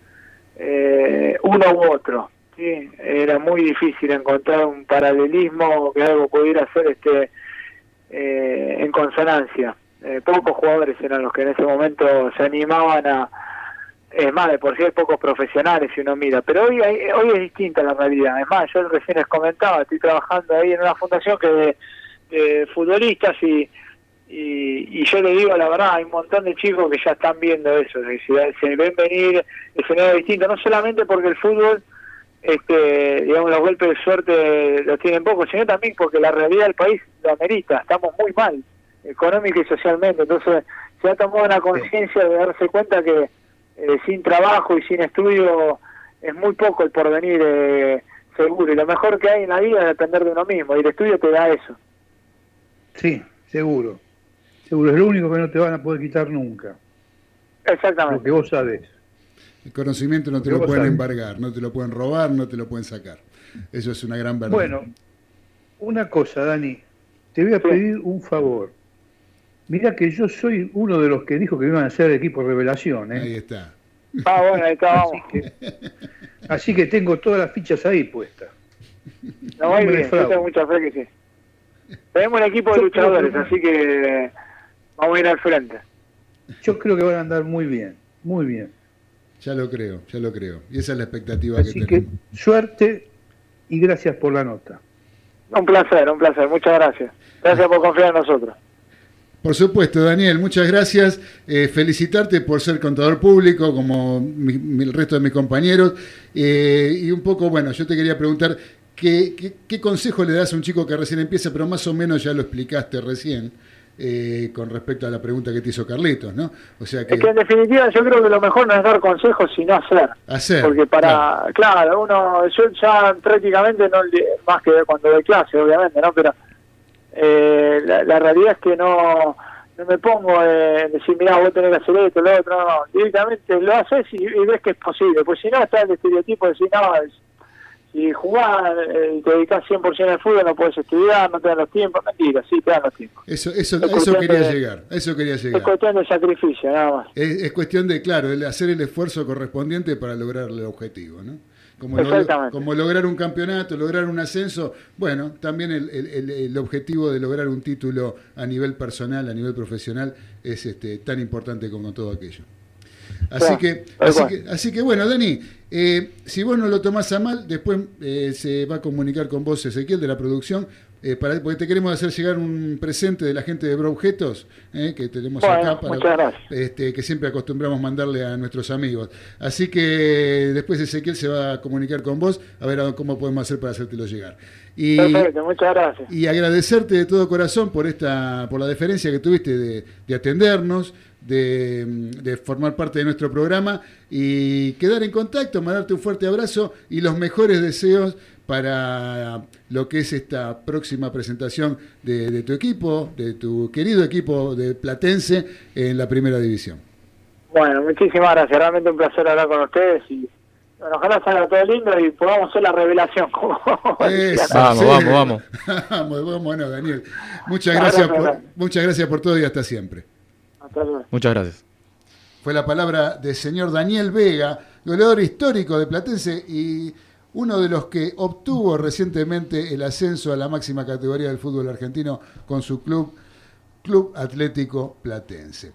eh, uno u otro. ¿sí? Era muy difícil encontrar un paralelismo que algo pudiera ser este en consonancia. Pocos jugadores eran los que en ese momento se animaban a, es más, de por sí hay pocos profesionales si uno mira, pero hoy hay- hoy es distinta la realidad. Es más, yo recién les comentaba, estoy trabajando ahí en una fundación que de, de futbolistas y, y, y yo le digo la verdad, hay un montón de chicos que ya están viendo eso, que se, ven venir escenarios distintos, no solamente porque el fútbol, este, digamos, los golpes de suerte los tienen pocos, sino también porque la realidad del país lo amerita, estamos muy mal, económica y socialmente, entonces se ha tomado una conciencia de darse cuenta que eh, sin trabajo y sin estudio es muy poco el porvenir eh, seguro y lo mejor que hay en la vida es depender de uno mismo y el estudio te da eso. Sí, seguro. Seguro es lo único que no te van a poder quitar nunca. Lo Exactamente. que vos sabés. El conocimiento no te lo pueden sabés. embargar, no te lo pueden robar, no te lo pueden sacar. Eso es una gran verdad. Bueno, una cosa, Dani. Te voy a pedir un favor. Mira que yo soy uno de los que dijo que iban a ser equipo revelación. ¿eh? Ahí está. Ah, bueno, ahí está, vamos. Así que tengo todas las fichas ahí puestas. No, muy bien, yo tengo mucha fe que sí. Tenemos un equipo de Yo luchadores, que- así que vamos a ir al frente. Yo creo que van a andar muy bien, muy bien. Ya lo creo, ya lo creo. Y esa es la expectativa que Así que tenemos. suerte y gracias por la nota. Un placer, un placer. Muchas gracias. Gracias por confiar en nosotros. Por supuesto, Daniel, muchas gracias. Eh, felicitarte por ser contador público, como mi- mi- el resto de mis compañeros. Eh, y un poco, bueno, yo te quería preguntar, ¿qué, qué, qué consejo le das a un chico que recién empieza? Pero más o menos ya lo explicaste recién, eh, con respecto a la pregunta que te hizo Carlitos, ¿no? O sea que Es que en definitiva yo creo que lo mejor no es dar consejos, sino hacer. hacer. Porque para, claro, uno, yo ya prácticamente no, le- más que cuando doy clase, obviamente, ¿no? Pero eh, la, la realidad es que no, no me pongo en decir, mira, vos tenés que hacer esto, lo otro, no, no. Directamente lo haces y, y ves que es posible. Pues si no, está el estereotipo de decir, no, es- si jugás eh, y te dedicas 100% al fútbol, no puedes estudiar, no te dan los tiempos. Mentira, sí, te dan los tiempos. Eso, eso, Es eso quería de- llegar, eso quería Es llegar. cuestión de sacrificio, nada más. Es, es cuestión de, claro, el hacer el esfuerzo correspondiente para lograr el objetivo, ¿no? Como, como lograr un campeonato, lograr un ascenso, bueno, también el, el- objetivo de lograr un título a nivel personal, a nivel profesional, es este, tan importante como todo aquello. Así que, así que, así que bueno, Dani, eh, si vos no lo tomás a mal, después eh, se va a comunicar con vos Ezequiel de la producción, eh, para, porque te queremos hacer llegar un presente de la gente de Broobjetos, eh, que tenemos Bueno, acá para, muchas gracias. este, que siempre acostumbramos mandarle a nuestros amigos. Así que después Ezequiel se va a comunicar con vos a ver cómo podemos hacer para hacértelo llegar. Y, Perfecto, muchas gracias. y agradecerte de todo corazón por esta, por la deferencia que tuviste de, de atendernos, de, de formar parte de nuestro programa y quedar en contacto, mandarte un fuerte abrazo y los mejores deseos para lo que es esta próxima presentación de, de tu equipo, de tu querido equipo de Platense en la primera división. Bueno, muchísimas gracias. Realmente un placer hablar con ustedes y bueno, ojalá salga todo lindo y podamos hacer la revelación. Eso, Vamos, sí. vamos, vamos. Vamos, vamos, bueno, Daniel. Muchas gracias, por, muchas gracias por todo y hasta siempre. Hasta luego. Muchas gracias. Fue la palabra del señor Daniel Vega, goleador histórico de Platense y uno de los que obtuvo recientemente el ascenso a la máxima categoría del fútbol argentino con su club, Club Atlético Platense.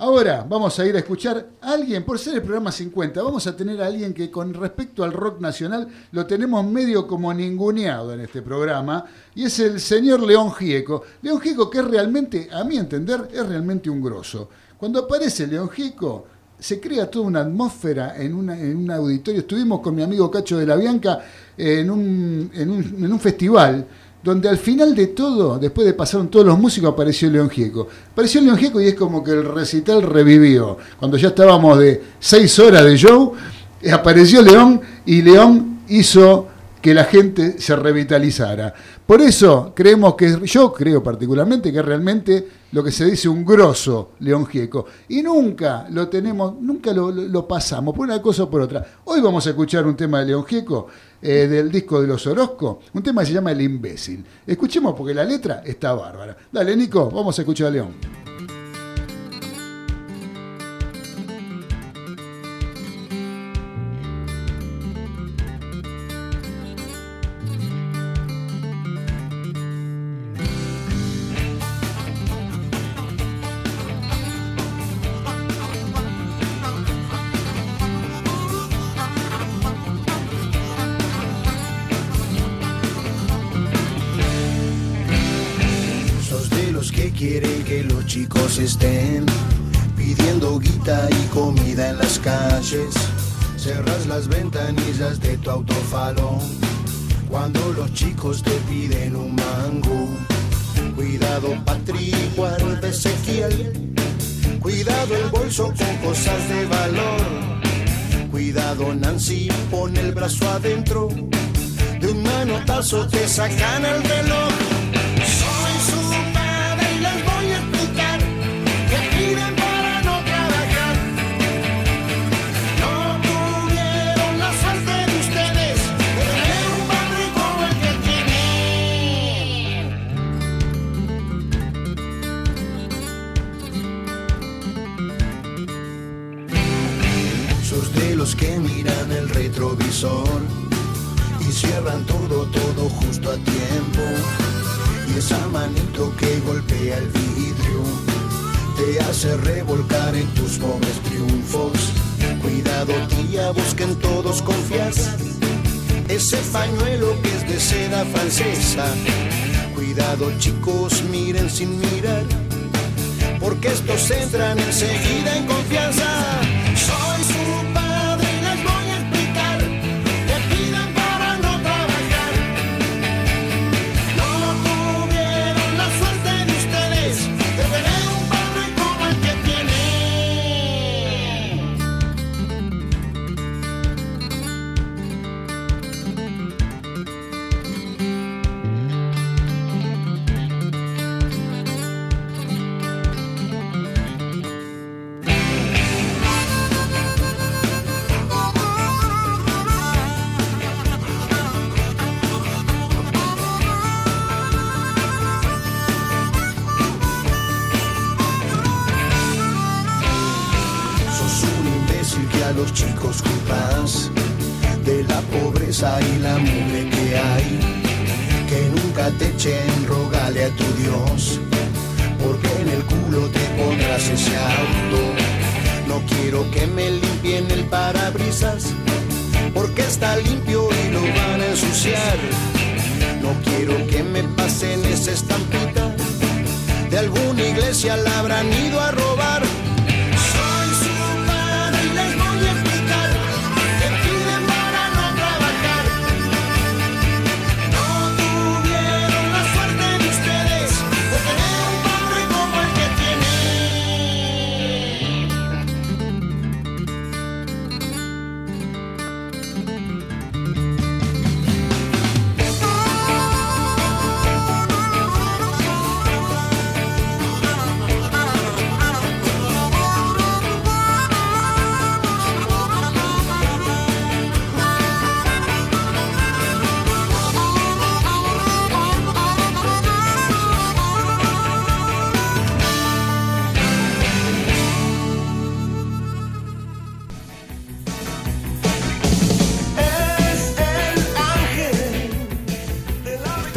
Ahora vamos a ir a escuchar a alguien, por ser el programa 50, vamos a tener a alguien que con respecto al rock nacional lo tenemos medio como ninguneado en este programa, y es el señor León Gieco. León Gieco que es realmente, a mi entender, es realmente un grosso. Cuando aparece León Gieco, se crea toda una atmósfera en, una- en un auditorio. Estuvimos con mi amigo Cacho de la Bianca en un, en un- en un festival donde al final de todo, después de pasaron todos los músicos, apareció León Gieco. Apareció León Gieco y es como que el recital revivió. Cuando ya estábamos de seis horas de show, eh, apareció León y León hizo que la gente se revitalizara. Por eso creemos que, yo creo particularmente que realmente lo que se dice un grosso León Gieco. Y nunca lo tenemos, nunca lo, lo- lo pasamos por una cosa o por otra. Hoy vamos a escuchar un tema de León Gieco, eh, del disco de los Orozco, un tema que se llama El imbécil. Escuchemos porque la letra está bárbara. Dale, Nico, vamos a escuchar a León.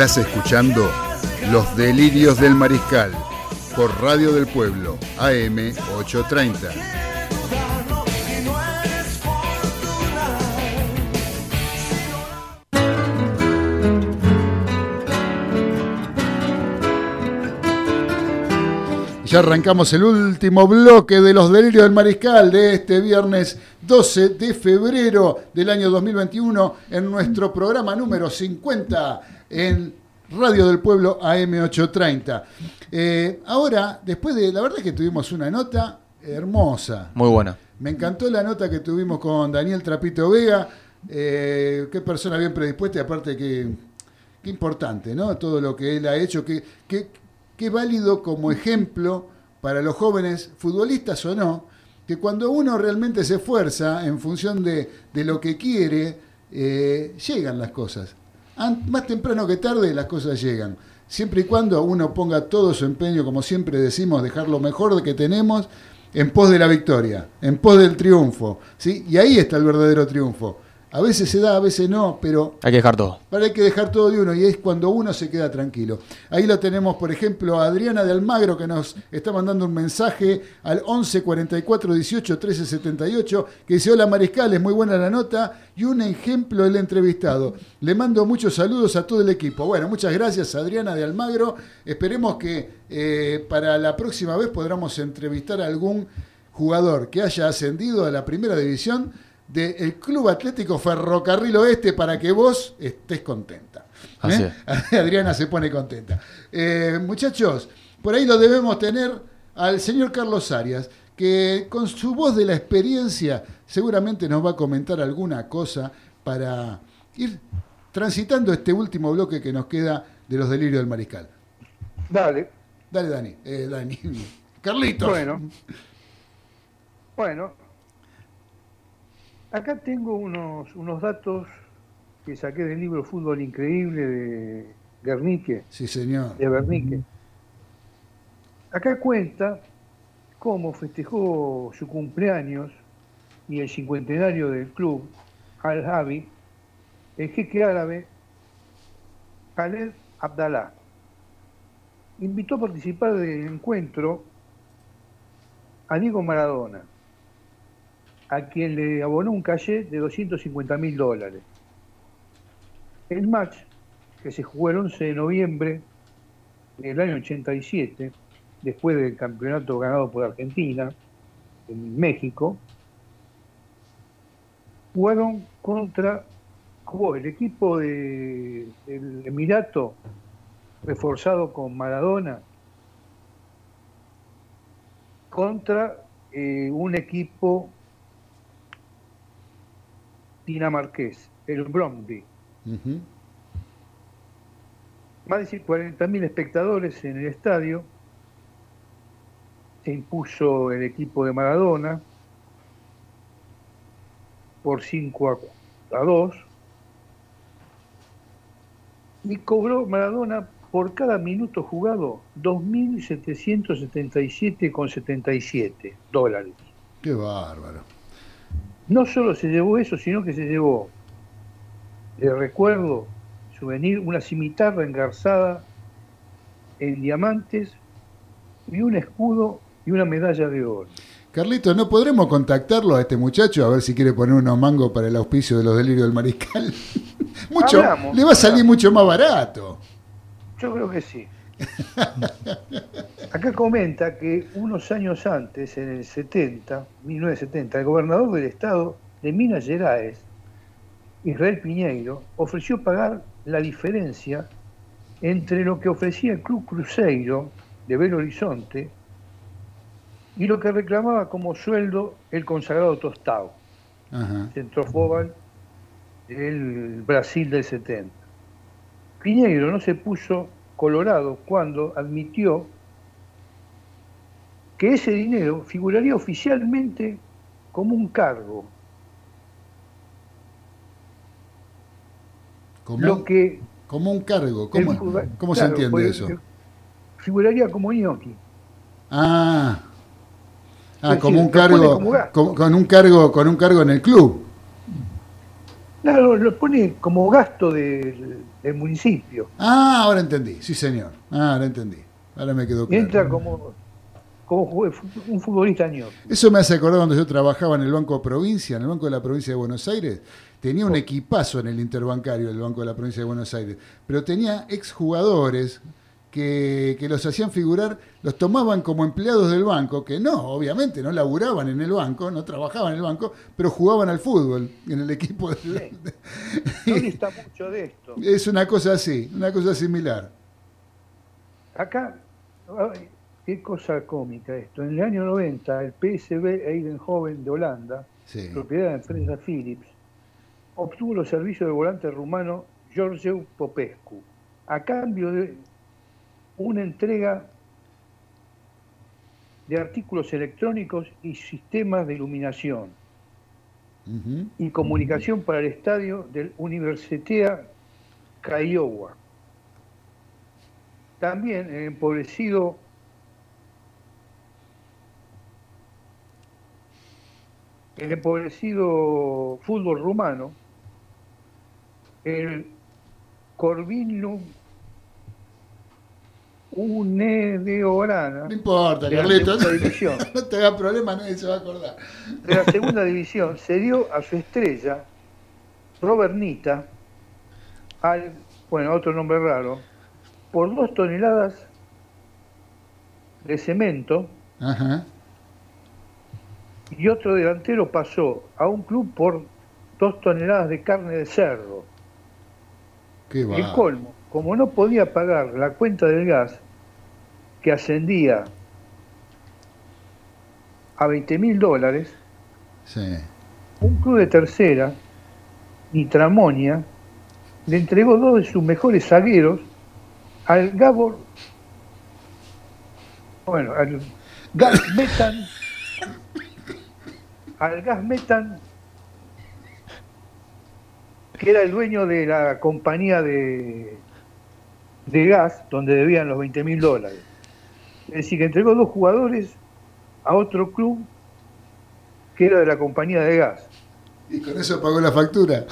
Estás escuchando Los Delirios del Mariscal por Radio del Pueblo, AM 830. Ya arrancamos el último bloque de los delirios del mariscal de este viernes 12 de febrero del año 2021 en nuestro programa número 50 en Radio del Pueblo AM830. Eh, ahora, después de, la verdad es que tuvimos una nota hermosa. Muy buena. Me encantó la nota que tuvimos con Daniel Trapito Vega. Eh, qué persona bien predispuesta y aparte que, qué importante, ¿no? Todo lo que él ha hecho, qué, qué, qué válido como ejemplo para los jóvenes, futbolistas o no, que cuando uno realmente se esfuerza en función de, de lo que quiere, eh, llegan las cosas. Más temprano que tarde las cosas llegan. Siempre y cuando uno ponga todo su empeño, como siempre decimos, dejar lo mejor que tenemos en pos de la victoria, en pos del triunfo. ¿sí? Y ahí está el verdadero triunfo. A veces se da, a veces no, pero Hay que dejar todo. Ahora hay que dejar todo de uno y es cuando uno se queda tranquilo. Ahí lo tenemos, por ejemplo, a Adriana de Almagro que nos está mandando un mensaje al 11 44 18 13 78 que dice: Hola Mariscal, es muy buena la nota y un ejemplo el entrevistado. Le mando muchos saludos a todo el equipo. Bueno, muchas gracias Adriana de Almagro. Esperemos que eh, para la próxima vez podamos entrevistar a algún jugador que haya ascendido a la primera división del Club Atlético Ferrocarril Oeste para que vos estés contenta. Así ¿Eh? Adriana se pone contenta. Eh, muchachos, por ahí lo debemos tener al señor Carlos Arias, que con su voz de la experiencia seguramente nos va a comentar alguna cosa para ir transitando este último bloque que nos queda de los delirios del mariscal. Dale. Dale, Dani. Eh, Dani. Carlitos. Bueno. Bueno. Acá tengo unos, unos datos que saqué del libro Fútbol Increíble de Guernique. Sí, señor. De Bernique. Acá cuenta cómo festejó su cumpleaños y el cincuentenario del club, Al Javi, el jeque árabe Khaled Abdallah invitó a participar del encuentro a Diego Maradona, a quien le abonó un calle de 250 mil dólares. El match, que se jugó el 11 de noviembre del año 87, después del campeonato ganado por Argentina, en México, jugaron contra, el equipo de- del Emirato, reforzado con Maradona, contra eh, un equipo dinamarqués, el Bromby. Más de 40.000 espectadores en el estadio. Se impuso el equipo de Maradona por 5 a, a 2. Y cobró Maradona por cada minuto jugado 2.777,77 dólares. Qué bárbaro. No solo se llevó eso, sino que se llevó de recuerdo, souvenir, una cimitarra engarzada en diamantes y un escudo y una medalla de oro. Carlito, ¿no podremos contactarlo a este muchacho a ver si quiere poner unos mangos para el auspicio de los delirios del mariscal? mucho, Hablamos, le va a salir mucho más barato. Yo creo que sí. Acá comenta que unos años antes, en el 70, 1970, el gobernador del estado de Minas Gerais, Israel Piñeiro, ofreció pagar la diferencia entre lo que ofrecía el Club Cruzeiro de Belo Horizonte y lo que reclamaba como sueldo el consagrado Tostao, centrofóbal del Brasil del 70. Piñeiro no se puso colorado cuando admitió que ese dinero figuraría oficialmente como un cargo, Como, lo que como un cargo. el ¿Cómo, se entiende pues, eso? Figuraría como ñoqui. Ah. Ah, como decir, un cargo, como gasto. con, con un cargo, con un cargo en el club. Claro, lo pone como gasto del, del municipio. Ah, ahora entendí, sí señor. Ah, ahora entendí. Ahora me quedó claro. entra como, como un futbolista ñoqui. Eso me hace acordar cuando yo trabajaba en el Banco Provincia, en el Banco de la Provincia de Buenos Aires. Tenía Oh. un equipazo en el interbancario del Banco de la Provincia de Buenos Aires, pero tenía exjugadores que, que los hacían figurar, los tomaban como empleados del banco, que no, obviamente, no laburaban en el banco, no trabajaban en el banco, pero jugaban al fútbol en el equipo. del- No dista mucho de esto. Es una cosa así, una cosa similar. Acá, ay, qué cosa cómica esto. En el año 90, el PSV Eindhoven de Holanda, Sí. propiedad de la empresa Philips, obtuvo los servicios del volante rumano Georgiu Popescu, a cambio de una entrega de artículos electrónicos y sistemas de iluminación y comunicación para el estadio del Universitea Kiowa. También el empobrecido el empobrecido fútbol rumano, el Corvinum Unedeorana No importa, de la Carlito. segunda división No te hagas problema, nadie se va a acordar. de la segunda división se dio a su estrella, Robert Nita, al, bueno, otro nombre raro, por dos toneladas de cemento Ajá. y otro delantero pasó a un club por dos toneladas de carne de cerdo. Qué El va. colmo, como no podía pagar la cuenta del gas, que ascendía a 20 mil dólares, Sí. un club de tercera, Nitramonia, le entregó dos de sus mejores zagueros al Gabor, bueno, al Gas Metan, al Gas Metan, que era el dueño de la compañía de, de gas, donde debían los 20 mil dólares. Es decir, que entregó dos jugadores a otro club que era de la compañía de gas. Y con eso pagó la factura.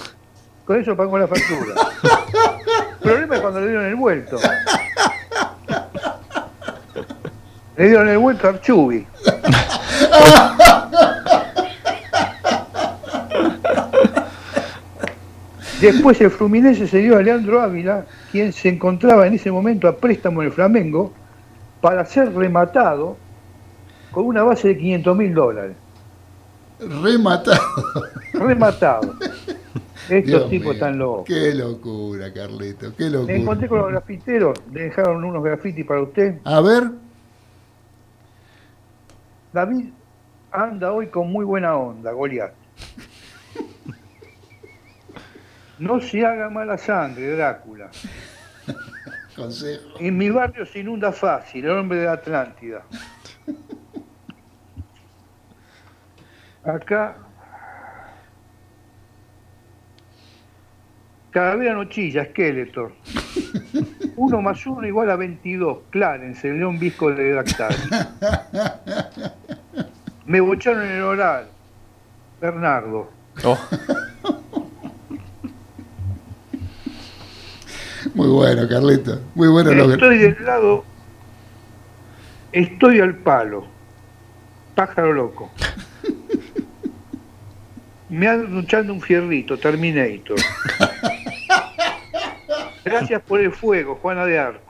Con eso pagó la factura. El problema es cuando le dieron el vuelto. Le dieron el vuelto a Archubi. Después el Fluminense se dio a Leandro Ávila, quien se encontraba en ese momento a préstamo en el Flamengo, para ser rematado con una base de 500 mil dólares. Rematado. Rematado. Estos Dios tipos mío, están locos. Qué locura, Carlito, qué Me locura. encontré con los grafiteros, le dejaron unos grafitis para usted. A ver, David anda hoy con muy buena onda, Goliat. No se haga mala sangre, Drácula. consejo. En mi barrio se inunda fácil, el hombre de la Atlántida. Acá. Calavera no chilla, Skeletor. Uno más uno igual a 22. Clarence, el león visco de Dactal. Me bocharon en el oral. Bernardo. Muy bueno, Carlito. Muy bueno lo que. Estoy del lado. Estoy al palo. Pájaro loco. Me ando luchando un fierrito, Terminator. Gracias por el fuego, Juana de Arco.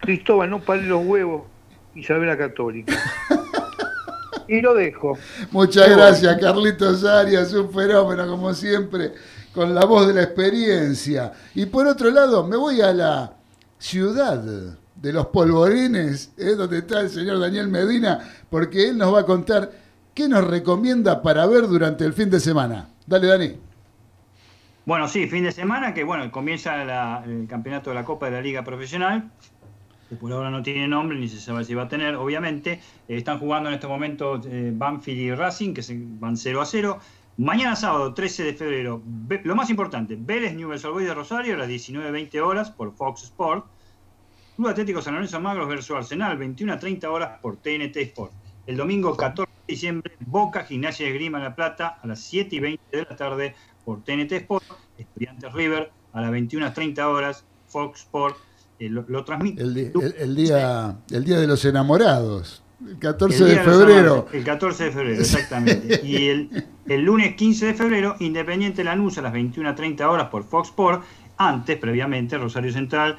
Cristóbal, no pare los huevos, Isabela Católica. Y lo dejo. Muchas Qué gracias, Carlitos Arias, un fenómeno como siempre, con la voz de la experiencia. Y por otro lado, me voy a la ciudad de los polvorines, ¿eh? donde está el señor Daniel Medina, porque él nos va a contar qué nos recomienda para ver durante el fin de semana. Dale, Dani. Bueno, sí, fin de semana que bueno, comienza el campeonato de la Copa de la Liga Profesional, que por ahora no tiene nombre ni se sabe si va a tener, obviamente. Eh, están jugando en este momento eh, Banfield y Racing, que se van 0 a 0. Mañana sábado, 13 de febrero, lo más importante, Vélez Newell's Old de Rosario a las 19.20 horas por Fox Sport. Club Atlético San Lorenzo Magros versus Arsenal, 21 a 30 horas por TNT Sport. El domingo 14 de diciembre, Boca Gimnasia de Grima La Plata a las 7 y 20 de la tarde por TNT Sport. Estudiantes River a las 21 a 30 horas, Fox Sport eh, lo, transmite. El día, el día de los enamorados, el 14 El de febrero. El 14 de febrero, exactamente. Y el, el lunes 15 de febrero, Independiente Lanús a las 21.30 horas por Fox Sport. Antes, previamente, Rosario Central,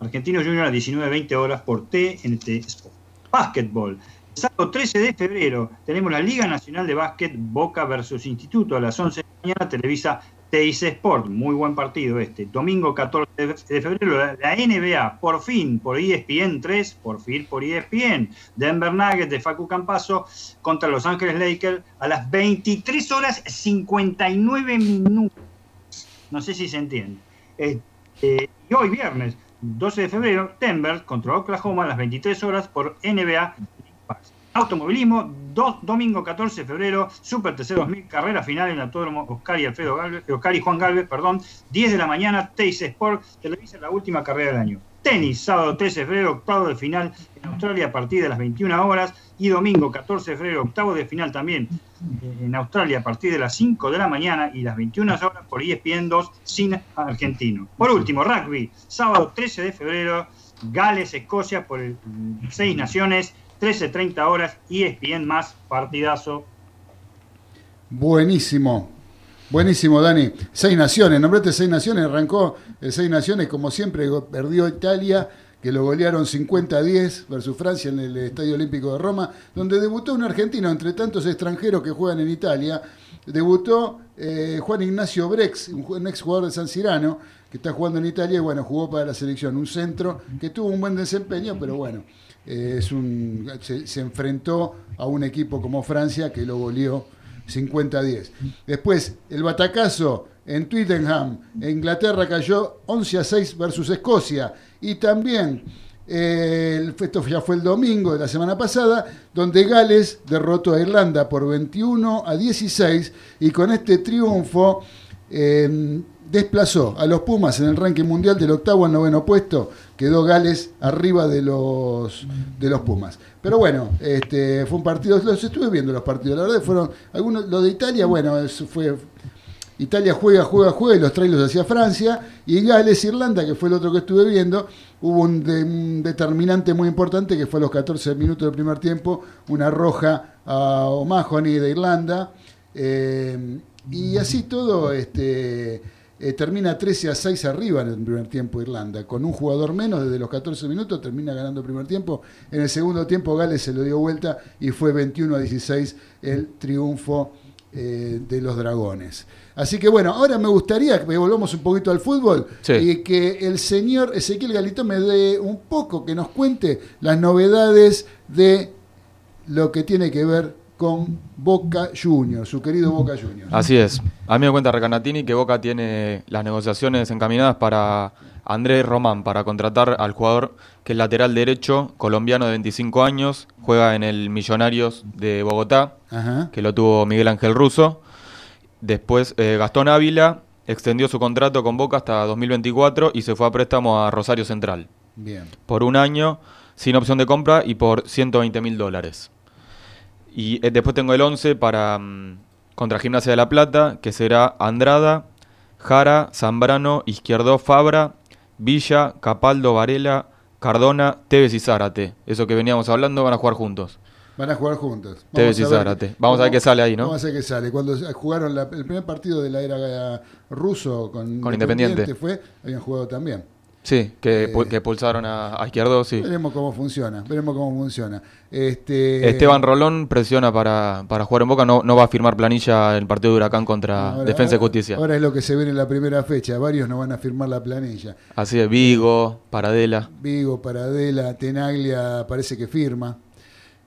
Argentinos Junior a las 19.20 horas por TNT Sport. Básquetbol. Sábado 13 de febrero tenemos la Liga Nacional de Básquet Boca versus Instituto a las 11 de la mañana, Televisa TIC Sport. Muy buen partido este. Domingo 14 de febrero la, NBA, por fin, por E ESPN 3, por fin por ESPN. Denver Nuggets de Facu Campaso contra Los Ángeles Lakers a las 23 horas 59 minutos. No sé si se entiende. Eh, y hoy viernes, 12 de febrero, Denver contra Oklahoma a las 23 horas por NBA Automovilismo, do- domingo 14 de febrero, Super TC 2000, carrera final en el Autódromo Oscar y Alfredo Galvez, Oscar y Juan Galvez, perdón, 10 de la mañana, Teis Sport, televisa la última carrera del año. Tenis, sábado 13 de febrero, octavo de final en Australia a partir de las 21 horas y domingo 14 de febrero, octavo de final también en Australia a partir de las 5 de la mañana y las 21 horas por ESPN 2 sin argentino. Por último, rugby, sábado 13 de febrero, Gales, Escocia por el Seis Naciones, 13.30 horas, E ESPN más partidazo. Buenísimo. Buenísimo, Dani. Seis Naciones, nombrate Seis Naciones, arrancó el Seis Naciones, como siempre, perdió Italia, que lo golearon 50 a 10 versus Francia en el Estadio Olímpico de Roma, donde debutó un argentino entre tantos extranjeros que juegan en Italia. Debutó eh, Juan Ignacio Brex, un ex jugador de San Cirano, que está jugando en Italia y bueno, jugó para la selección. Un centro que tuvo un buen desempeño, pero bueno, es un, se, enfrentó a un equipo como Francia que lo goleó 50 a 10. Después, el batacazo en Twickenham, Inglaterra cayó 11 a 6 versus Escocia. Y también, eh, esto ya fue el domingo de la semana pasada, donde Gales derrotó a Irlanda por 21 a 16. Y con este triunfo, eh, desplazó a los Pumas en el ranking mundial del octavo al noveno puesto. Quedó Gales arriba de los, de los Pumas. Pero bueno, este, fue un partido, los estuve viendo los partidos, la verdad fueron, algunos, lo de Italia, bueno, eso fue, Italia juega, juega, juega y los trae los hacia Francia. Y Gales, Irlanda, que fue el otro que estuve viendo, hubo un determinante muy importante que fue a los 14 minutos del primer tiempo, una roja a O'Mahony de Irlanda. Eh, y así todo, este, eh, termina 13 a 6 arriba en el primer tiempo Irlanda. Con un jugador menos desde los 14 minutos termina ganando el primer tiempo. En el segundo tiempo Gales se lo dio vuelta y fue 21 a 16 el triunfo eh, de los dragones. Así que bueno, ahora me gustaría que volvamos un poquito al fútbol Sí. y que el señor Ezequiel Galito me dé un poco, que nos cuente las novedades de lo que tiene que ver con Boca Juniors, su querido Boca Juniors. Así es. A mí me cuenta Recanatini que Boca tiene las negociaciones encaminadas para Andrés Román, para contratar al jugador que es lateral derecho, colombiano de 25 años, juega en el Millonarios de Bogotá, Ajá. que lo tuvo Miguel Ángel Russo. Después eh, Gastón Ávila extendió su contrato con Boca hasta 2024 y se fue a préstamo a Rosario Central Bien. por un año sin opción de compra y por 120 mil dólares. Y eh, después tengo el 11 para mm, contra Gimnasia de la Plata, que será Andrada, Jara, Zambrano, Izquierdo, Fabra, Villa, Capaldo, Varela, Cardona, Tevez y Zárate. Eso que veníamos hablando van a jugar juntos. Van a jugar juntos. Tevez y Zárate. Vamos a ver qué sale ahí, ¿no? Vamos a ver qué sale. Cuando jugaron la- el primer partido de la era eh, ruso con, Con Independiente. fue, habían jugado también. Sí, que, Eh, pu- que pulsaron a, a Izquierdo, sí. Veremos cómo funciona. Veremos cómo funciona. Este, Esteban Rolón presiona para, para jugar en Boca, no, no va a firmar planilla el partido de Huracán contra ahora- Defensa y Justicia. Ahora es lo que se ve en la primera fecha. Varios no van a firmar la planilla. Así es, Vigo, Paradela. Vigo, Paradela, Tenaglia parece que firma.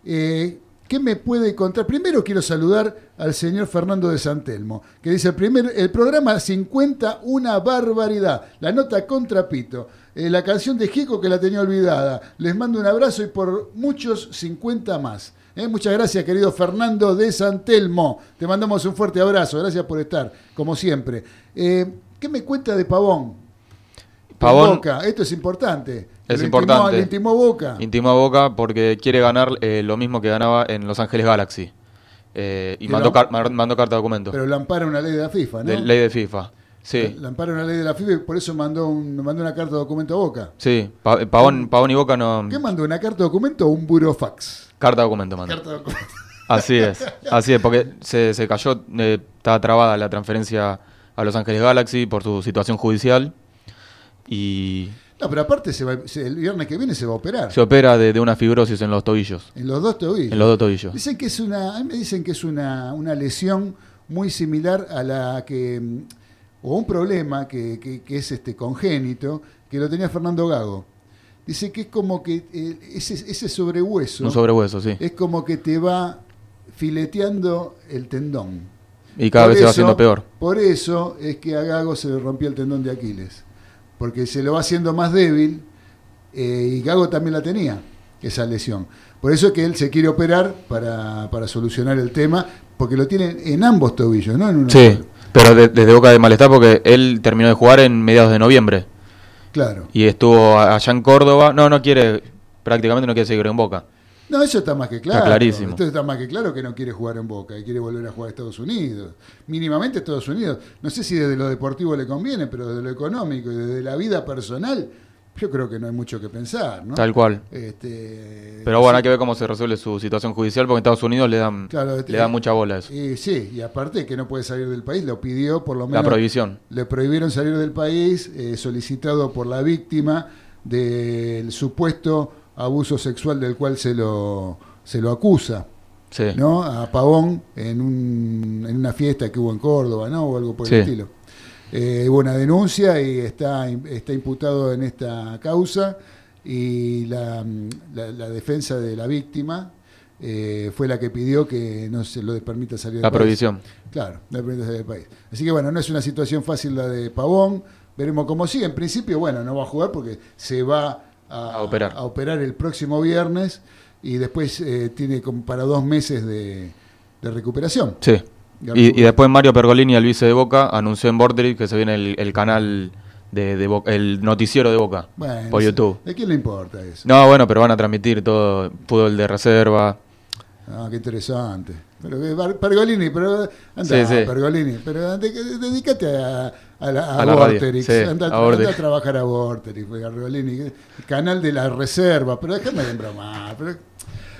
Eh, ¿Qué me puede contar? Primero quiero saludar al señor Fernando de Santelmo, que dice el, primer, el programa 50, una barbaridad. La nota contra Pito. Eh, la canción de Jico que la tenía olvidada. Les mando un abrazo y por muchos 50 más. Eh, muchas gracias, querido Fernando de Santelmo. Te mandamos un fuerte abrazo. Gracias por estar, como siempre. Eh, ¿Qué me cuenta de Pavón? Pavón- Boca. Esto es importante. Es Lo importante. Intimó, Boca. Intimó a Boca porque quiere ganar eh, lo mismo que ganaba en Los Ángeles Galaxy. Eh, y mandó, lo- car- mar- mandó carta de documento. Pero la ampara una ley de la FIFA, ¿no? de ley de FIFA. Sí, La ampara una ley de la FIFA y por eso mandó, un, mandó una carta de documento a Boca. sí. Pa- Pavón, Pavón y Boca no. ¿Qué mandó? ¿Una carta de documento o un burofax? Carta de documento mandó. Carta de documento. Así es, así es, porque se, se cayó, eh, estaba trabada la transferencia a Los Ángeles Galaxy por su situación judicial y No, pero aparte se va- se- el viernes que viene se va a operar. se opera de, de una fibrosis en los tobillos. En los dos tobillos. En los dos tobillos. Dicen que es una, a mí me dicen que es una, una lesión muy similar a la que, mm, o un problema que, que- que es este congénito, que lo tenía Fernando Gago. Dice que es como que eh, ese, ese sobrehueso Un sobrehueso, sí. es como que te va fileteando el tendón. Y cada Por vez se va haciendo peor. Por eso es que a Gago se le rompió el tendón de Aquiles. Porque se lo va haciendo más débil eh, y Gago también la tenía, esa lesión. Por eso es que él se quiere operar para, para solucionar el tema, porque lo tiene en ambos tobillos, ¿no? En uno Sí, solo. pero de- desde Boca de malestar porque él terminó de jugar en mediados de noviembre Claro. y estuvo allá en Córdoba. No, no quiere, prácticamente no quiere seguir en Boca. No, eso está más que claro. clarísimo. Esto está más que claro que no quiere jugar en Boca, que quiere volver a jugar a Estados Unidos. Mínimamente Estados Unidos. No sé si desde lo deportivo le conviene, pero desde lo económico y desde la vida personal, yo creo que no hay mucho que pensar, ¿no? Tal cual. Este, Pero bueno, hay que ver cómo se resuelve su situación judicial porque en Estados Unidos le dan, Claro, este- le dan mucha bola a eso. Y sí, y aparte que no puede salir del país, lo pidió por lo La menos. prohibición. Le prohibieron salir del país, eh, solicitado por la víctima del supuesto abuso sexual del cual se lo, se lo acusa. Sí. ¿no? A Pavón en, un- en una fiesta que hubo en Córdoba, ¿no? O algo por Sí. el estilo. Eh, hubo una denuncia y está, está imputado en esta causa y la, la- la defensa de la víctima eh, fue la que pidió que no se lo permita salir del La país. prohibición. Claro, no le permita salir del país. Así que bueno, no es una situación fácil la de Pavón. Veremos cómo sigue. En principio, bueno, no va a jugar porque se va a, A operar. a operar el próximo viernes y después eh, tiene como para dos meses de, de recuperación. Sí. Y, y después Mario Pergolini, el vice de Boca, anunció en Borderix que se viene el, el canal de, de Boca- el noticiero de Boca Bueno, por. YouTube. ¿De quién le importa eso? No, bueno, pero van a transmitir todo fútbol de reserva. Ah, qué interesante. Pero Bar- Pergolini, pero anda, Sí, sí. Pergolini, pero de- de- dedícate a, a la, a A la radio, Vorterix, sí, anda, a anda a trabajar a Vorterix, Pergolini, canal de la reserva, pero déjame de bromar, pero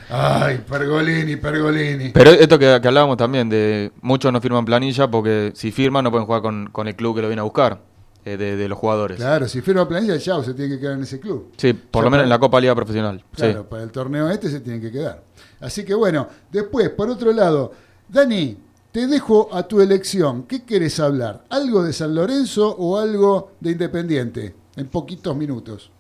ay, Pergolini, Pergolini. Pero esto que, que hablábamos también, de muchos no firman planilla porque si firman no pueden jugar con, con el club que lo viene a buscar, eh, de, de los jugadores. Claro, si firma planilla, chao, se tiene que quedar en ese club. Sí, por Ya lo menos para- en la Copa Liga Profesional. Claro, sí. para el torneo este se tienen que quedar. Así que bueno, después, por otro lado, Dani, te dejo a tu elección. ¿Qué querés hablar? ¿Algo de San Lorenzo o algo de Independiente? En poquitos minutos.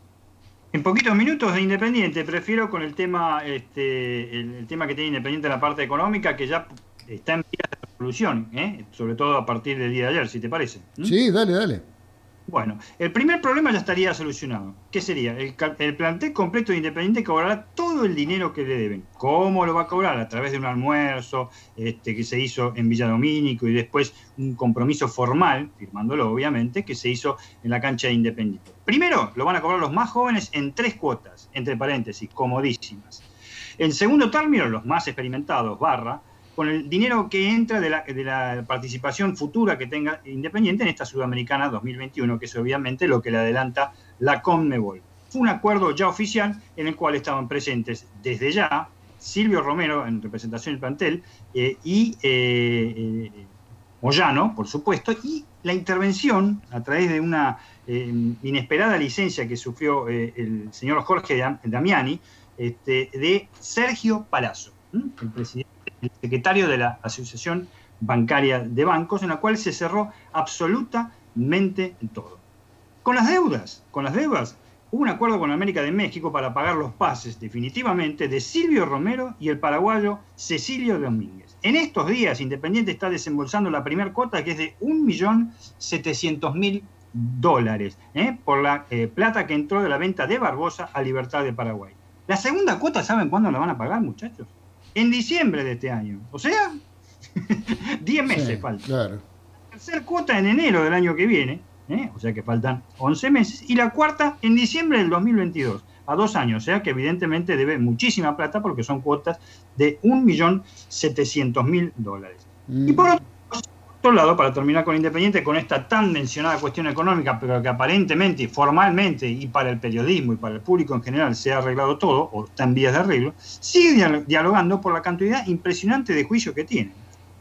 En poquitos minutos de Independiente, prefiero con el tema, este, el, el tema que tiene Independiente en la parte económica, que ya está en vías de resolución, ¿eh? sobre todo a partir del día de ayer, si te parece. ¿Mm? Sí, dale, dale. Bueno, el primer problema ya estaría solucionado. ¿Qué sería? El, plantel completo de Independiente cobrará todo el dinero que le deben. ¿Cómo lo va a cobrar? A través de un almuerzo este, que se hizo en Villa Domínico y después un compromiso formal, firmándolo obviamente, que se hizo en la cancha de Independiente. Primero, lo van a cobrar los más jóvenes en tres cuotas, entre paréntesis, comodísimas. En segundo término, los más experimentados, barra, con el dinero que entra de la, participación futura que tenga Independiente en esta Sudamericana 2021, que es obviamente lo que le adelanta la Conmebol. Fue un acuerdo ya oficial en el cual estaban presentes desde ya Silvio Romero en representación del plantel eh, y eh, eh, Moyano, por supuesto, y la intervención a través de una eh, inesperada licencia que sufrió el señor Jorge Dam- Damiani este, de Sergio Palazzo, el presidente, el secretario de la Asociación Bancaria de Bancos, en la cual se cerró absolutamente todo. Con las deudas, con las deudas, hubo un acuerdo con América de México para pagar los pases definitivamente de Silvio Romero y el paraguayo Cecilio Domínguez. En estos días, Independiente está desembolsando la primera cuota que es de 1.700.000 dólares ¿eh? por la eh, plata que entró de la venta de Barbosa a Libertad de Paraguay. La segunda cuota, ¿saben cuándo la van a pagar, muchachos? En diciembre de este año. O sea, 10 meses Sí, falta Claro. tercer cuota en enero del año que viene, ¿eh? o sea que faltan 11 meses, y la cuarta en diciembre del 2022, a dos años, o sea que evidentemente debe muchísima plata porque son cuotas de 1.700.000 dólares. Y por otro, otro lado, para terminar con Independiente, con esta tan mencionada cuestión económica, pero que aparentemente y formalmente y para el periodismo y para el público en general se ha arreglado todo, o está en vías de arreglo, sigue dial- dialogando por la cantidad impresionante de juicios que tiene.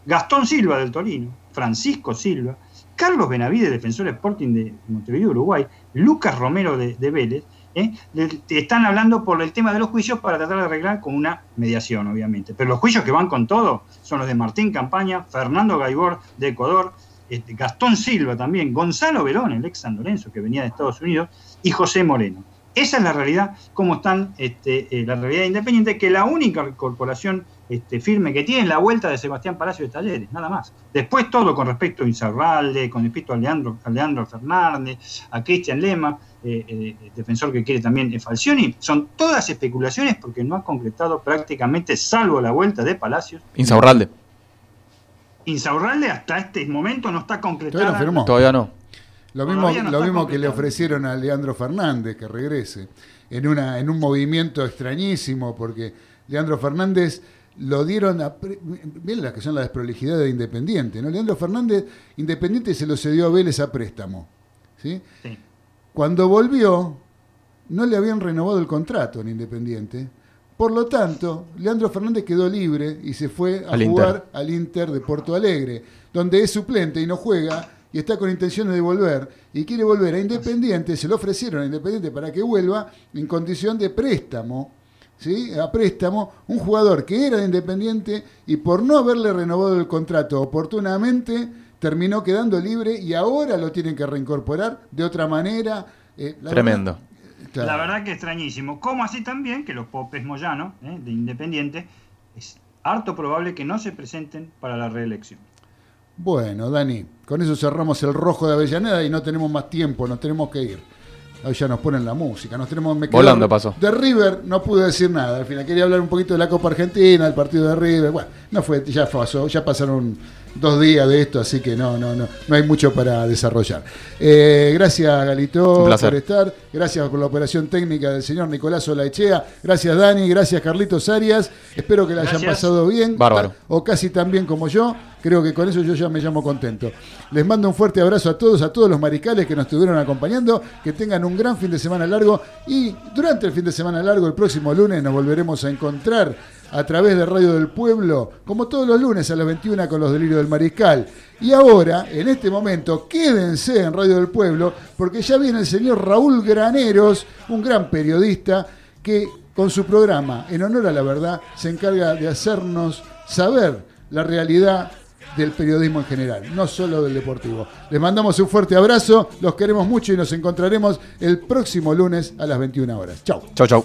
Gastón Silva del Torino, Francisco Silva, Carlos Benavides, defensor Sporting de Montevideo, Uruguay, Lucas Romero de, de Vélez, ¿eh? Están hablando por el tema de los juicios para tratar de arreglar con una mediación, obviamente. Pero los juicios que van con todo son los de Martín Campaña, Fernando Gaibor de Ecuador, este, Gastón Silva también, Gonzalo Verón, el ex San Lorenzo que venía de Estados Unidos, y José Moreno. Esa es la realidad, cómo están este, eh, la realidad independiente, que la única corporación este, firme que tiene es la vuelta de Sebastián Palacio de Talleres, nada más. Después todo con respecto a Insaurralde, con respecto a Leandro, a Leandro Fernández, a Cristian Lema, eh, eh, defensor que quiere también eh, Falcioni, son todas especulaciones porque no ha concretado prácticamente, salvo la vuelta de Palacios. Insaurralde. Insaurralde hasta este momento no está concretada. Todavía no firmó. Todavía no. Lo mismo, Todavía no lo mismo que le ofrecieron a Leandro Fernández que regrese, en, una, en un movimiento extrañísimo, porque Leandro Fernández lo dieron a... Miren las que son las desprolijidades de Independiente, ¿no? Leandro Fernández, Independiente se lo cedió a Vélez a préstamo, ¿sí? Sí. Cuando volvió, no le habían renovado el contrato en Independiente. Por lo tanto, Leandro Fernández quedó libre y se fue a Al jugar Inter. al Inter de Porto Alegre, donde es suplente y no juega y está con intenciones de volver y quiere volver a Independiente, se lo ofrecieron a Independiente para que vuelva en condición de préstamo, ¿sí? A préstamo, un jugador que era de Independiente y por no haberle renovado el contrato oportunamente terminó quedando libre y ahora lo tienen que reincorporar de otra manera. eh, la Tremendo. verdad- claro. La verdad que extrañísimo. Como así también que los popes Moyano, eh, de Independiente, es harto probable que no se presenten para la reelección. Bueno, Dani, con eso cerramos el rojo de Avellaneda y no tenemos más tiempo, nos tenemos que ir. Ahí ya nos ponen la música, nos tenemos me Volando pasó. De River no pude decir nada, al final quería hablar un poquito de la Copa Argentina, del partido de River, bueno, no fue, ya pasó, ya pasaron dos días de esto, así que no, no, no, no hay mucho para desarrollar. Eh, gracias, Galito, por estar. Gracias por la operación técnica del señor Nicolás Olaechea. Gracias, Dani. Gracias, Carlitos Arias. Espero que la hayan pasado bien. Bárbaro. O casi tan bien como yo. Creo que con eso yo ya me llamo contento. Les mando un fuerte abrazo a todos, a todos los mariscales que nos estuvieron acompañando. Que tengan un gran fin de semana largo. Y durante el fin de semana largo, el próximo lunes, nos volveremos a encontrar a través de Radio del Pueblo, como todos los lunes a las 21 con los delirios del mariscal. Y ahora, en este momento, quédense en Radio del Pueblo, porque ya viene el señor Raúl Graneros, un gran periodista, que con su programa, en honor a la verdad, se encarga de hacernos saber la realidad del periodismo en general, no solo del deportivo. Les mandamos un fuerte abrazo, los queremos mucho y nos encontraremos el próximo lunes a las 21 horas. Chau. Chau, chau.